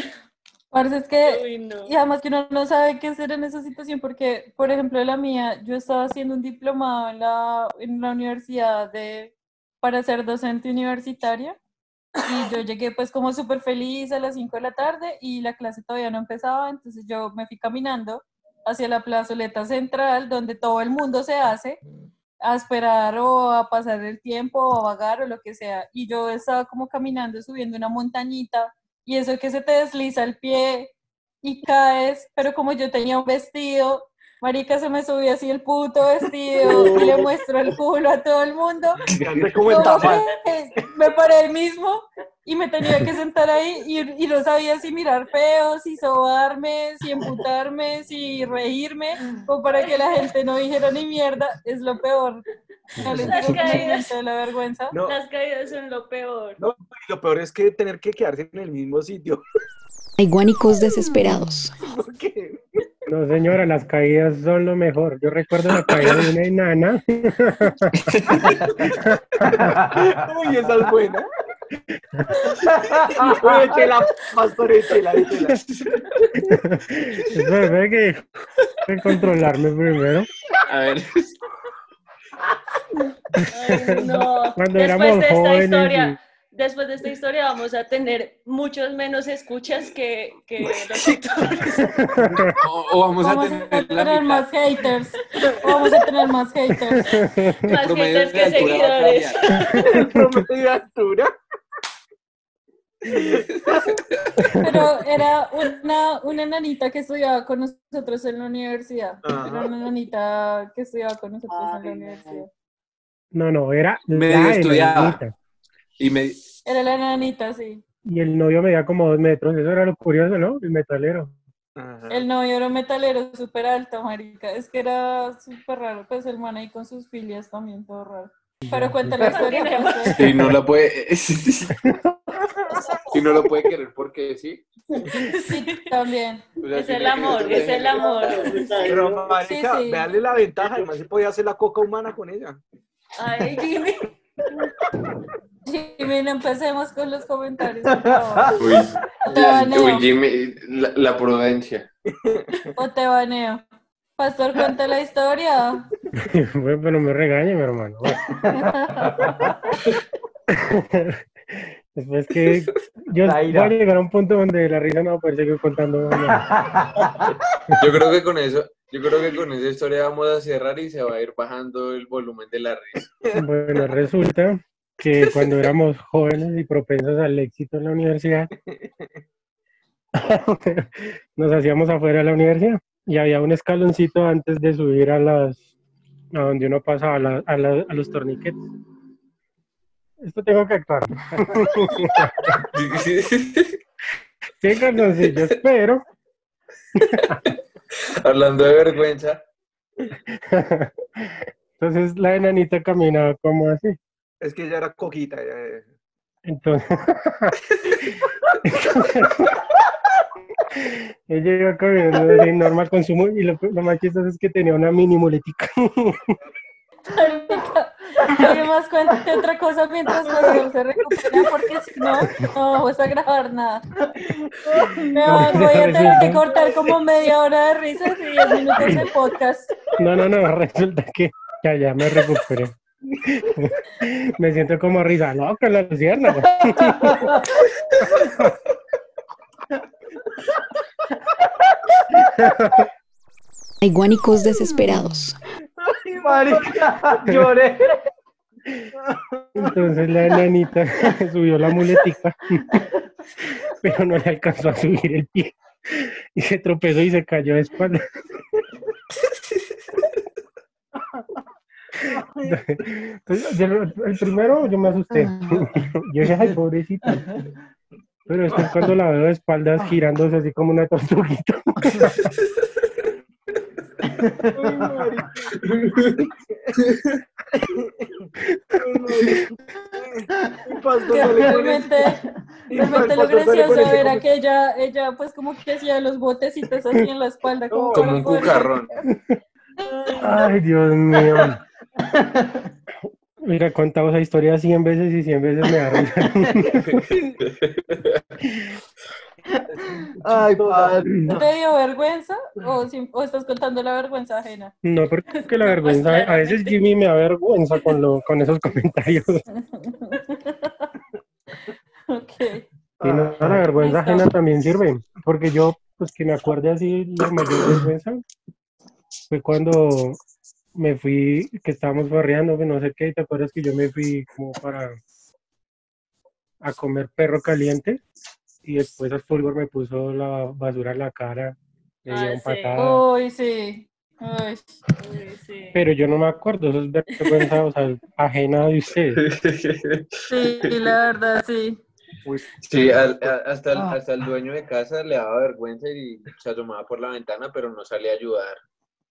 Parce, es que Uy, no. Y además que uno no sabe qué hacer en esa situación porque, por ejemplo, la mía, yo estaba haciendo un diplomado en la, en la universidad de, para ser docente universitaria y yo llegué pues como súper feliz a las 5 de la tarde y la clase todavía no empezaba, entonces yo me fui caminando hacia la plazoleta central donde todo el mundo se hace a esperar o a pasar el tiempo o a vagar o lo que sea. Y yo estaba como caminando, subiendo una montañita y eso que se te desliza el pie y caes, pero como yo tenía un vestido, marica se me subió así el puto vestido (laughs) y le muestro el culo a todo el mundo. Como que me paré el mismo y me tenía que sentar ahí y, y no sabía si mirar feo, si sobarme, si emputarme, si reírme, o para que la gente no dijera ni mierda, es lo peor. No les Las caídas. la vergüenza. No, Las caídas son lo peor. no, y lo peor es que tener que quedarse en el mismo sitio. Hay guánicos desesperados. (laughs) Porque No, señora, las caídas son lo mejor. Yo recuerdo la caída de una enana. (laughs) Uy, esa es buena. Uy, échela, pastor, échela, échela. (laughs) Espera, espera que que controlarme primero. A ver. Ay, no. Cuando Después éramos de esta jóvenes historia, después de esta historia vamos a tener muchos menos escuchas que, que (laughs) los actores. O, o vamos a tener a tener la mitad. más haters. Vamos a tener más haters. (laughs) Más haters de que seguidores. El promedio (laughs) de altura. Pero era una, una enanita que estudiaba con nosotros en la universidad. Ajá. Era una enanita que estudiaba con nosotros en la universidad. No, no, era Medio la estudiaba. enanita. Y me, Era la enanita, sí. Y el novio medía como dos metros. Eso era lo curioso, ¿no? El metalero. Ajá. El novio era un metalero súper alto, marica. Es que era súper raro. Pues el man ahí con sus filias también, todo raro. Pero cuéntale la historia. pues, y no la puede. y (laughs) no lo puede querer porque sí. Sí, también. O sea, Es el amor, es el amor. Pero, marica, Sí, sí. veanle la ventaja. Además, se podía hacer la coca humana con ella. Ay, Jimmy. (laughs) Jimmy, no empecemos con los comentarios, por (laughs) favor. Uy, O te baneo. uy, Jimmy, la, la prudencia. O te baneo. Pastor, cuenta la historia. Bueno, pero no me regañe, mi hermano. (laughs) Después que yo La voy ira. a llegar a un punto donde la risa no va a poder seguir contando. Yo creo que con eso, yo creo que con esa historia vamos a cerrar y se va a ir bajando el volumen de la risa. Bueno, resulta que cuando éramos jóvenes y propensos al éxito en la universidad, (laughs) nos hacíamos afuera de la universidad y había un escaloncito antes de subir a las a donde uno pasaba a, la- a la- a los torniquetes. Esto tengo que actuar. (laughs) Sí, calzoncillos, pero (laughs) Hablando de vergüenza, entonces la enanita caminaba como así. Es que ella era coquita. ella- Entonces, ella iba caminando así normal con su mu- y lo, lo más chistoso es que tenía una mini muletica. Alguien más cuente otra cosa mientras Pastor se recupera, porque si no, no vamos a grabar nada. (laughs) Me va- voy a tener que cortar como media hora de risas y 10 minutos de (laughs) podcast. No, no, no, resulta que ya, ya me recuperé. (laughs) Me siento como risa loca la luciérnaga. (laughs) Hay guánicos desesperados. Marica, lloré. Entonces la enanita (laughs) subió la muletica, pero no le alcanzó a subir el pie. Y se tropezó y se cayó de espalda. Entonces, yo- el primero yo me asusté. Yo dije, ay, pobrecita. Pero después cuando la veo de espaldas girándose así como una tortuguita. Realmente, realmente lo gracioso era como- que ella, ella pues como que hacía los botecitos así en la espalda. Como, como un cucarrón. (laughs) Ay, Dios mío. Mira, contamos esa historia 100 veces y 100 veces me da risa. (laughs) Ay, padre. ¿Te dio vergüenza o, si- o estás contando la vergüenza ajena? No, porque la vergüenza, a veces Jimmy me da vergüenza con, lo, con esos comentarios. (laughs) ok. Y no, la vergüenza Listo. ajena también sirve, porque yo, pues que me acuerde así, la mayor vergüenza fue cuando me fui, que estábamos barriando, que no sé qué, y te acuerdas que yo me fui como para a comer perro caliente y después al fulgor me puso la basura en la cara, me Ah, dieron sí. patada. Uy, sí. Uy. Uy, sí. Pero yo no me acuerdo, eso es vergüenza, o sea, ajena de ustedes. Sí, la verdad, sí. Uy, Sí, al- a- hasta, el, Ah. hasta el dueño de casa le daba vergüenza y se asomaba por la ventana, pero no salía a ayudar.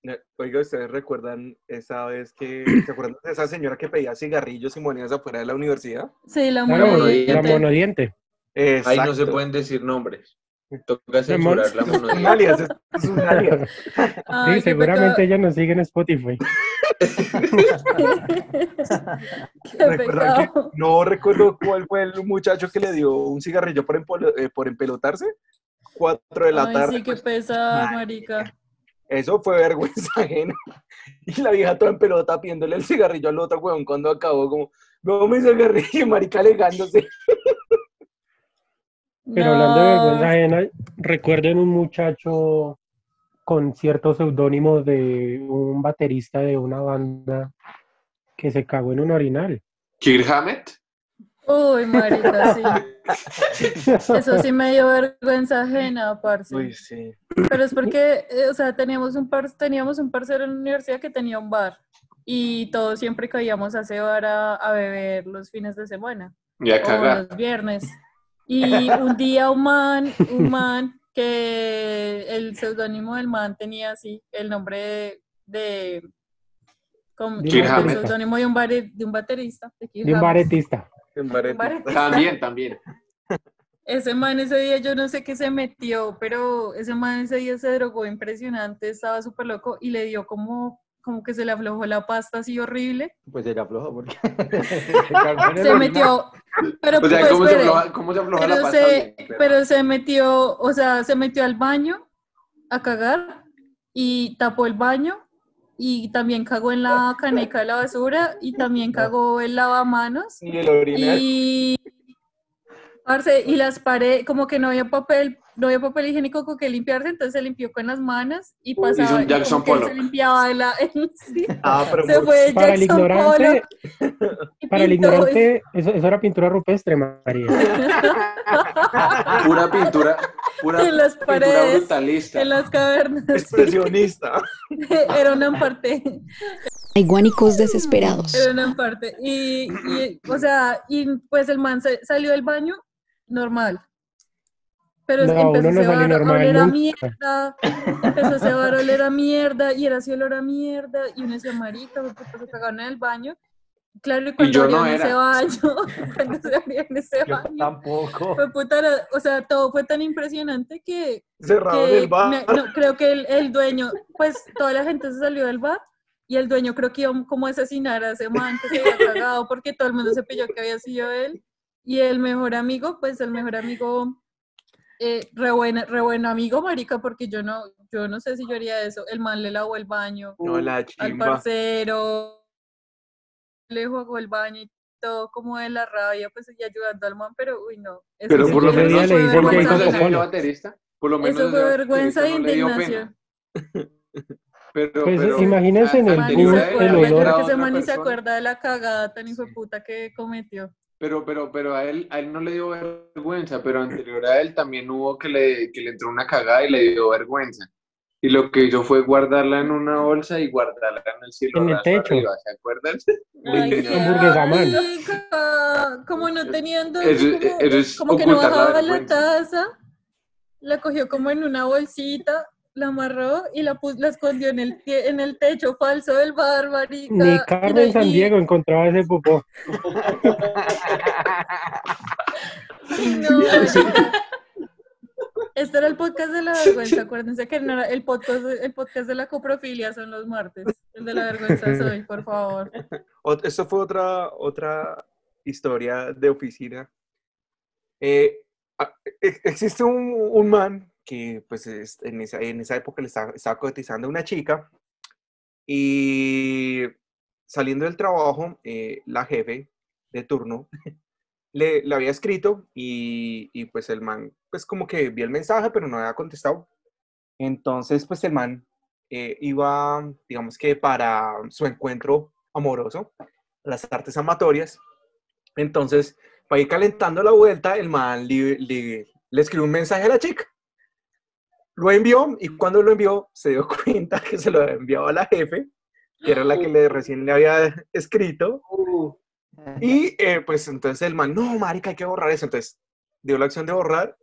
Eh, Oiga, ¿ustedes recuerdan esa vez que, (clears throat) ¿se acuerdan de esa señora que pedía cigarrillos y monedas afuera de la universidad? Sí, la Claro, monediente. la monodiente. Ahí no se Exacto. pueden decir nombres. Toca censurar la (laughs) alias, es- un (laughs) alias. Ay, Sí, seguramente pecado. ella nos sigue en Spotify. (laughs) Qué ¿Recuerdan que- no recuerdo cuál fue el muchacho que le dio un cigarrillo por, empolo- eh, por empelotarse. Cuatro de la Ay, tarde. sí, qué pesada, marica. Eso fue vergüenza (laughs) ajena. Y la vieja toda en pelota pidiéndole el cigarrillo al otro huevón cuando acabó como, no me cigarrillo, (laughs) marica alegándose. Pero hablando de vergüenza ajena, recuerden un muchacho con cierto seudónimo de un baterista de una banda que se cagó en un orinal. Kirk Hammett. Uy, marica, sí. (laughs) (laughs) Eso sí me dio vergüenza ajena, parce. Uy, sí. Pero es porque, eh, o sea, teníamos un, par teníamos un parcero en la universidad que tenía un bar y todos siempre caíamos a ese bar a, a beber los fines de semana Y a o cagar. los viernes. Y un día un man, un man que el seudónimo del man tenía así, el nombre de, de como, De un el seudónimo de un, bare- de un baterista. de De un baretista. En baretista. (laughs) También, también. Ese man ese día yo no sé qué se metió, pero ese man ese día se drogó impresionante, estaba súper loco y le dio como, como que se le aflojó la pasta así horrible. Pues porque (laughs) se cagó en el Se metió, pero O sea, pues, ¿cómo se afloja, cómo se afloja la pasta? se? Pero- pero se metió, o sea, se metió al baño a cagar y tapó el baño y también cagó en la caneca de la basura y también cagó el lavamanos Y el orinal. y parce, y las paredes, como que no había papel, no había papel higiénico con que limpiarse, entonces se limpió con las manos y Hizo pasaba un y Jackson Pollock. se limpiaba de la (laughs) sí, Ah, pero se fue Para el Jackson ignorante, Pollock (laughs) y para el ignorante, eso, eso era pintura rupestre, María. Pura pintura, pura En las pintura paredes, brutalista. en las cavernas. expresionista. (laughs) Era una parte, Hay guánicos desesperados. era una parte. Y, y, o sea, y pues el man se- salió del baño normal. Pero es que No, empezó no a a oler a nunca. mierda, empezó a cebar a oler a mierda, y era así olor a mierda, y uno decía, marica, pues se cagaron en el baño. Claro, y cuando yo no ese baño, (laughs) cuando se abrieron ese Yo baño, tampoco. fue puta, o sea, todo fue tan impresionante que, que el bar. me- no, creo que el, el dueño, pues toda la gente se salió del bar y el dueño creo que iba como a asesinar a ese man que se había cagado porque todo el mundo se pilló que había sido él y el mejor amigo, pues el mejor amigo, eh, re, buena- re buen amigo, marica, porque yo no, yo no sé si yo haría eso, el man le lavó el baño No, la al parcero, le jugó el baño y todo como de la rabia, pues y ayudando al man, pero uy no. eso Pero por lo menos, le ese popolo. baterista, por lo menos Eso fue vergüenza pena. indignación. Pero, Pues, pero, imagínense en el el olor. creo que ese man ni se acuerda de la cagada tan hijo de puta que cometió. Pero, pero, pero a él, a él no le dio vergüenza, pero anterior a él también hubo que le, que le entró una cagada y le dio vergüenza. Y lo que hizo fue guardarla en una bolsa y guardarla en el cielo En el techo. arriba, ¿se acuerdan? (laughs) Ay, hamburguesa. Como no dónde, Eso- como, eso es como que no la bajaba la vergüenza. taza, la cogió como en una bolsita, la amarró y la, pus- la escondió en el, en el techo falso del bar, marica. Ni Carmen San Diego encontraba ese popó. (laughs) no. (laughs) Este era el podcast de la vergüenza. Acuérdense que no era el podcast, el podcast de la coprofilia son los martes. El de la vergüenza soy, por favor. Esto fue otra, otra historia de oficina. Eh, e- existe un, un man que pues es- en, esa, en esa época le estaba, estaba cotizando una chica y saliendo del trabajo, eh, la jefe de turno (laughs) le, le había escrito y, y, pues el man pues como que vio el mensaje pero no había contestado. Entonces pues el man eh, iba, digamos que para su encuentro amoroso, las artes amatorias. Entonces, para ir calentando la vuelta, el man le, le, le escribió un mensaje a la chica. Lo envió y cuando lo envió se dio (laughs) cuenta que se lo había enviado a la jefe, que era la que le recién le había (laughs) escrito. Uh, Y eh, pues entonces el man, no, marica, hay que borrar eso. Entonces dio la acción de borrar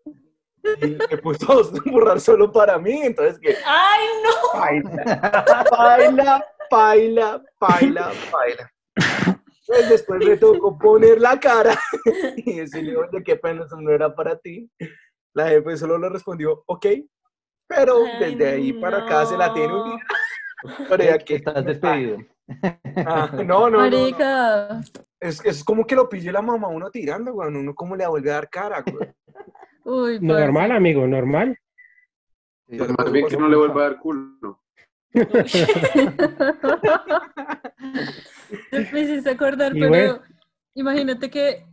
y le puso (laughs) borrar solo para mí. Entonces que ¡Ay, no! baila, baila, baila, baila, baila. Pues después me tocó poner la cara y decirle, oye, qué pena, eso no era para ti. La jefe solo le respondió, ok, pero Ay, desde ahí para acá se la tiene un día. (laughs) Pero ya que Estás despedido. Ah, no, no, no, no. Marica. Es, es como que lo pille la mamá a uno tirando, güey. Uno como le vuelve a dar cara, güey. Uy, Normal, amigo, normal. Sí. Pues más bien que no le vuelva a dar culo. (laughs) (laughs) Me hiciste acordar, Y pero bueno. imagínate que,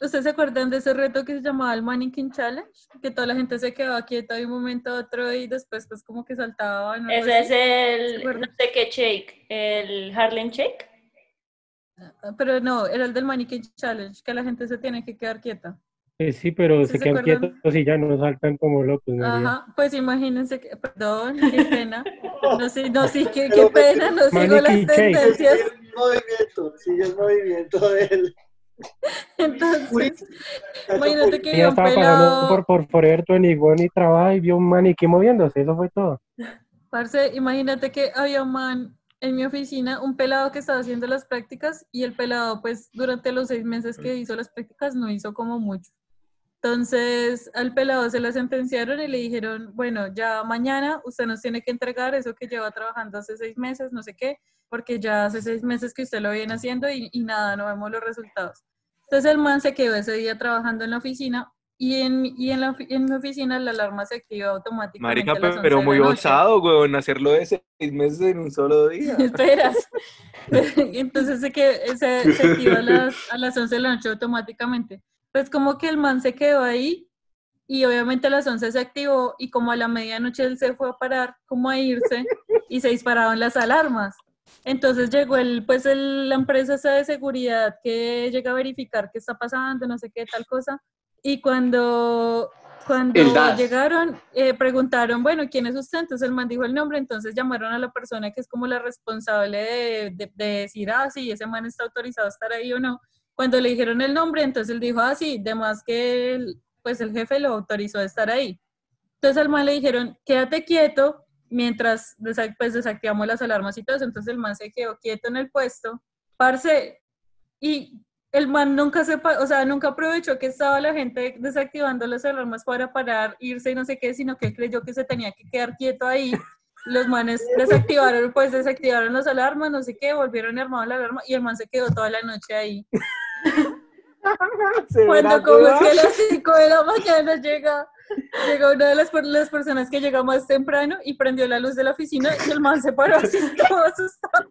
¿ustedes se acuerdan de ese reto que se llamaba el Mannequin Challenge? Que toda la gente se quedaba quieta de un momento a otro y después pues como que saltaban. o algo Ese es así. ¿Se el, no sé qué shake, el Harlem Shake. Ah, Pero no, era el del Mannequin Challenge, que la gente se tiene que quedar quieta. Eh, sí, pero ¿Sí se se quedan acuerdan? quietos y ya no saltan como locos, María. Ajá, pues imagínense que, perdón, qué (laughs) pena. No sé, no sí, qué, qué Pero- pena, no sigo las tendencias. sigue el movimiento, sigue el movimiento de él. (laughs) Entonces, imagínate que Ella había un estaba pagando por, por Forever 21 y trabaja y vio un maniquí moviéndose, eso fue todo. parce, imagínate que había un man en mi oficina, un pelado que estaba haciendo las prácticas y el pelado, pues, durante los seis meses que hizo las prácticas no hizo como mucho. Entonces, al pelado se le sentenciaron y le dijeron, bueno, ya mañana usted nos tiene que entregar eso que lleva trabajando hace seis meses, no sé qué, porque ya hace seis meses que usted lo viene haciendo y, y nada, no vemos los resultados. Entonces el man se quedó ese día trabajando en la oficina y en, y en, la, en mi oficina la alarma se activa automáticamente. Marica, a las 11 pero muy osado, güey, hacerlo de seis meses en un solo (laughs) día. Esperas. (laughs) Entonces se, que, se, se activa a las, a las 11 de la noche automáticamente. Pues como que el man se quedó ahí y obviamente a las 11 se activó y como a la medianoche él se fue a parar, como a irse (laughs) y se dispararon las alarmas. Entonces llegó el, pues el- la empresa esa de seguridad que llega a verificar qué está pasando, no sé qué tal cosa. Y cuando, cuando llegaron, eh, preguntaron, bueno, ¿quién es usted? Entonces el man dijo el nombre, entonces llamaron a la persona que es como la responsable de, de- de decir, ah, sí, ese man está autorizado a estar ahí o no. Cuando le dijeron el nombre, entonces él dijo, ah, sí, demás que el, pues el jefe lo autorizó a estar ahí. Entonces al man le dijeron, quédate quieto mientras pues, desactivamos las alarmas y todo eso. Entonces el man se quedó quieto en el puesto, parce, y el man nunca se, o sea, nunca aprovechó que estaba la gente desactivando las alarmas para parar, irse y no sé qué, sino que él creyó que se tenía que quedar quieto ahí. Los manes desactivaron, pues desactivaron las alarmas, no sé qué, volvieron y la alarma y el man se quedó toda la noche ahí. (laughs) Cuando como es que a las 5 de la mañana llega, llega una de las, las personas que llega más temprano y prendió la luz de la oficina y el man se paró así (laughs) todo asustado.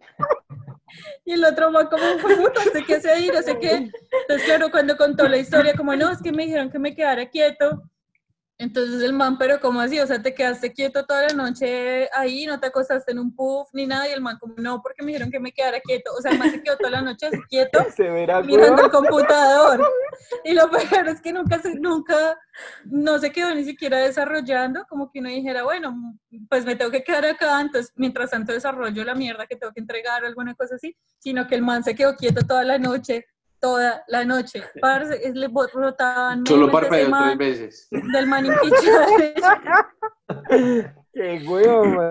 Y el otro man como, fue puta, ¿usted qué hace ahí? No sé qué. Entonces, claro, cuando contó la historia, como, no, es que me dijeron que me quedara quieto. Entonces el man, pero ¿cómo así? O sea, te quedaste quieto toda la noche ahí, no te acostaste en un puff ni nada. Y el man como, no, porque me dijeron que me quedara quieto. O sea, el man se quedó toda la noche así quieto (laughs) mirando el computador. (laughs) Y lo peor es que nunca, nunca, no se quedó ni siquiera desarrollando, como que uno dijera, bueno, pues me tengo que quedar acá, entonces mientras tanto desarrollo la mierda que tengo que entregar o alguna cosa así, sino que el man se quedó quieto toda la noche, toda la noche. Parce, es, le rotaban Solo parpadeó tres man, veces. del (laughs) man Challenge. Qué güey.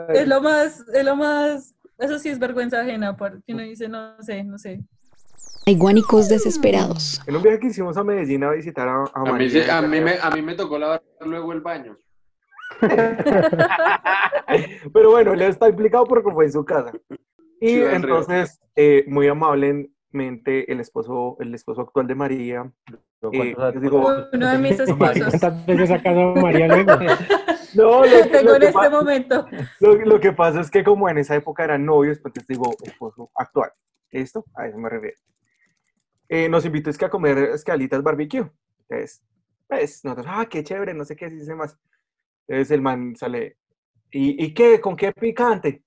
Es lo más, es lo más, eso sí es vergüenza ajena, porque uno dice, no sé, no sé. Hay guánicos desesperados. En un viaje que hicimos a Medellín a visitar a, a A mí, a, mí me, a mí me tocó lavar luego el baño. (laughs) Pero bueno, él está implicado porque fue en su casa. Y entonces, eh, muy amablemente, el esposo, el esposo actual de María, eh, ¿Cuántos les digo, Uno de (laughs) mis esposos. ¿Cuántas veces ha casado María luego? (laughs) no, lo, Lo tengo lo en que este pa- momento. lo- lo que pasa es que como en esa época eran novios, pues digo, esposo actual. ¿Esto? A eso me refiero. Eh, nos invitó es que a comer escalitas barbecue. Entonces, pues, nosotros, ah, qué chévere, no sé qué, se más. Entonces el man sale, ¿y, ¿y qué? ¿Con qué picante?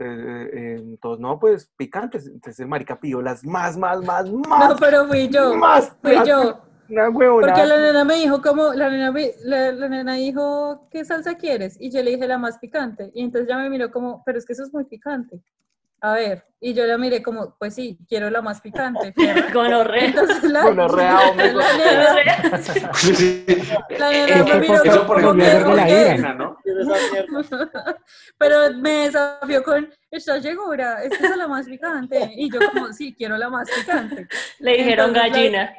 Entonces, eh, todos, no, pues picantes. Entonces marica pidió las más, más, más, más. No, pero fui yo. Más. Fui yo. Una huevona. Porque la nena me dijo como, la nena, me- la, la nena dijo, ¿qué salsa quieres? Y yo le dije la más picante. Y entonces ya me miró como, pero es que eso es muy picante. A ver, y yo la miré como, pues sí, quiero la más picante. (laughs) Gonorrea. La, Gonorrea, (laughs) hombre, la nena, la nena me miró Eso por como ejemplo que, es ok. de la. (laughs) Pero me desafió con, ¿estás segura? Es que esa es la más picante. Y yo como, sí, quiero la más picante. Le dijeron Entonces, la- gallina.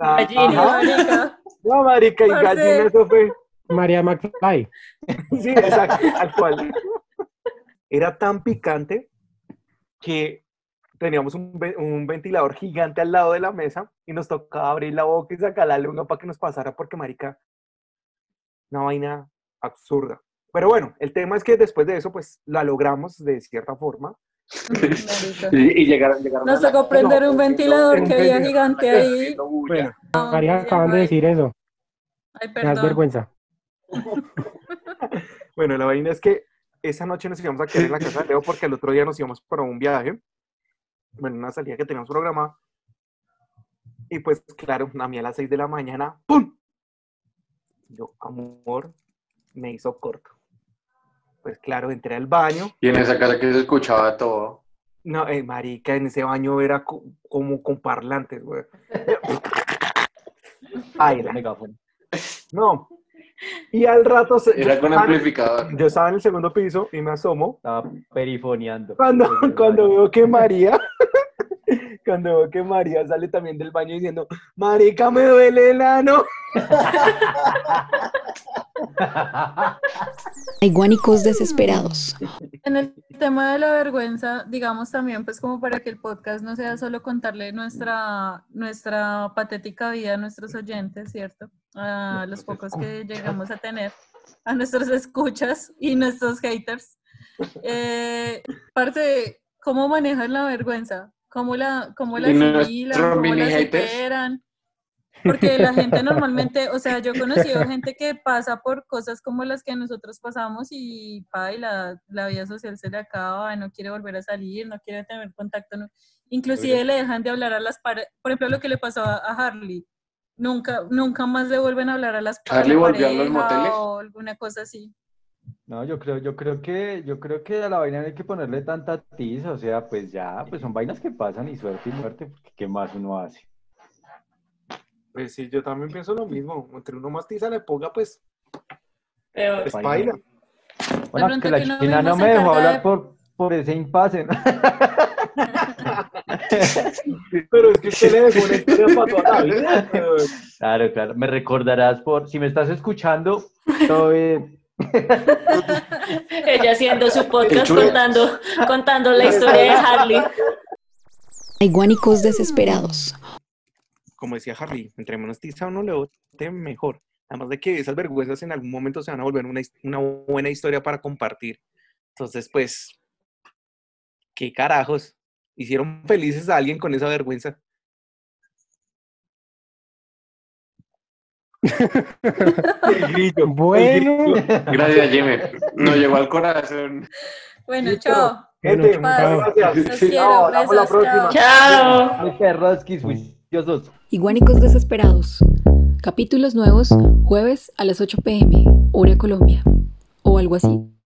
Ah, Gallina. ajá. Marica, No, marica, y gallina, eso fue. María McFly. Sí, exacto, cual. Era tan picante que teníamos un, un ventilador gigante al lado de la mesa y nos tocaba abrir la boca y sacar la lengua para que nos pasara porque, marica, una vaina absurda. Pero bueno, el tema es que después de eso, pues, la logramos de cierta forma. Y, y llegaron, llegaron Nos la- tocó prender un ventilador que había ventilador. gigante ahí. Bueno, María, acaban de decir eso. Ay, Me das vergüenza. (laughs) Bueno, la vaina es que esa noche nos íbamos a quedar en la casa de (laughs) Leo porque el otro día nos íbamos para un viaje. Bueno, una salida que teníamos programada. Y pues, claro, a mí a las 6 de la mañana, ¡pum! Yo, amor, me hizo corto. Pues claro, entré al baño. Y en esa casa que se escuchaba todo. No, eh, marica, en ese baño era co- como con parlantes, güey. (laughs) Baila. Megáfono. No. (laughs) Y al rato... se- yo Era con estaba- amplificador. Yo estaba en el segundo piso y me asomo Estaba perifoneando. Cuando, cuando veo que María, (laughs) cuando veo que María sale también del baño diciendo, Marica, me duele el ano. (laughs) Hay guánicos desesperados. En el tema de la vergüenza, digamos también, pues como para que el podcast no sea solo contarle nuestra, nuestra patética vida a nuestros oyentes, ¿cierto? A los pocos que (laughs) llegamos a tener, a nuestros escuchas y nuestros haters. Eh, parte, ¿cómo manejan la vergüenza? ¿Cómo la, cómo la asimilan? ¿Cómo la superan? Porque la gente normalmente, o sea, yo he conocido gente que pasa por cosas como las que nosotros pasamos y, pa, y la, la vida social se le acaba, no quiere volver a salir, no quiere tener contacto, no- inclusive le dejan de hablar a las parejas, por ejemplo, lo que le pasó a Harley, nunca, nunca más le vuelven a hablar a las a ¿Harley la volvió a los moteles? o alguna cosa así. No, yo creo, yo creo que, yo creo que a la vaina no hay que ponerle tanta tiza, o sea, pues ya, pues son vainas que pasan y suerte y muerte, porque ¿qué más uno hace? Pues sí, yo también pienso lo mismo. Entre uno más tiza le ponga, pues, Peor. pues baila. Bueno, que la que no china no me dejó hablar de- por, por ese impasse, ¿no? (laughs) Pero es que usted le dejó una historia para toda la (laughs) vida. Claro, claro, me recordarás por, si me estás escuchando, todo bien. (laughs) Ella haciendo su podcast contando, contando la historia de Harley. Hay guánicos desesperados. Como decía Harley, entre menos tiza uno le bote, mejor. Además de que esas vergüenzas en algún momento se van a volver una buena historia para compartir. Entonces, pues, ¿qué carajos? ¿Hicieron felices a alguien con esa vergüenza? El grillo, el Bueno. Gracias, Jimmy. Nos llegó al corazón. Bueno, chao. Gente, chao. gracias. Los quiero, Chao, hablamos la besos, próxima. chao. Perrosquis juiciosos. Y guánicos desesperados. Capítulos nuevos jueves a las 8 pm, hora Colombia. O algo así.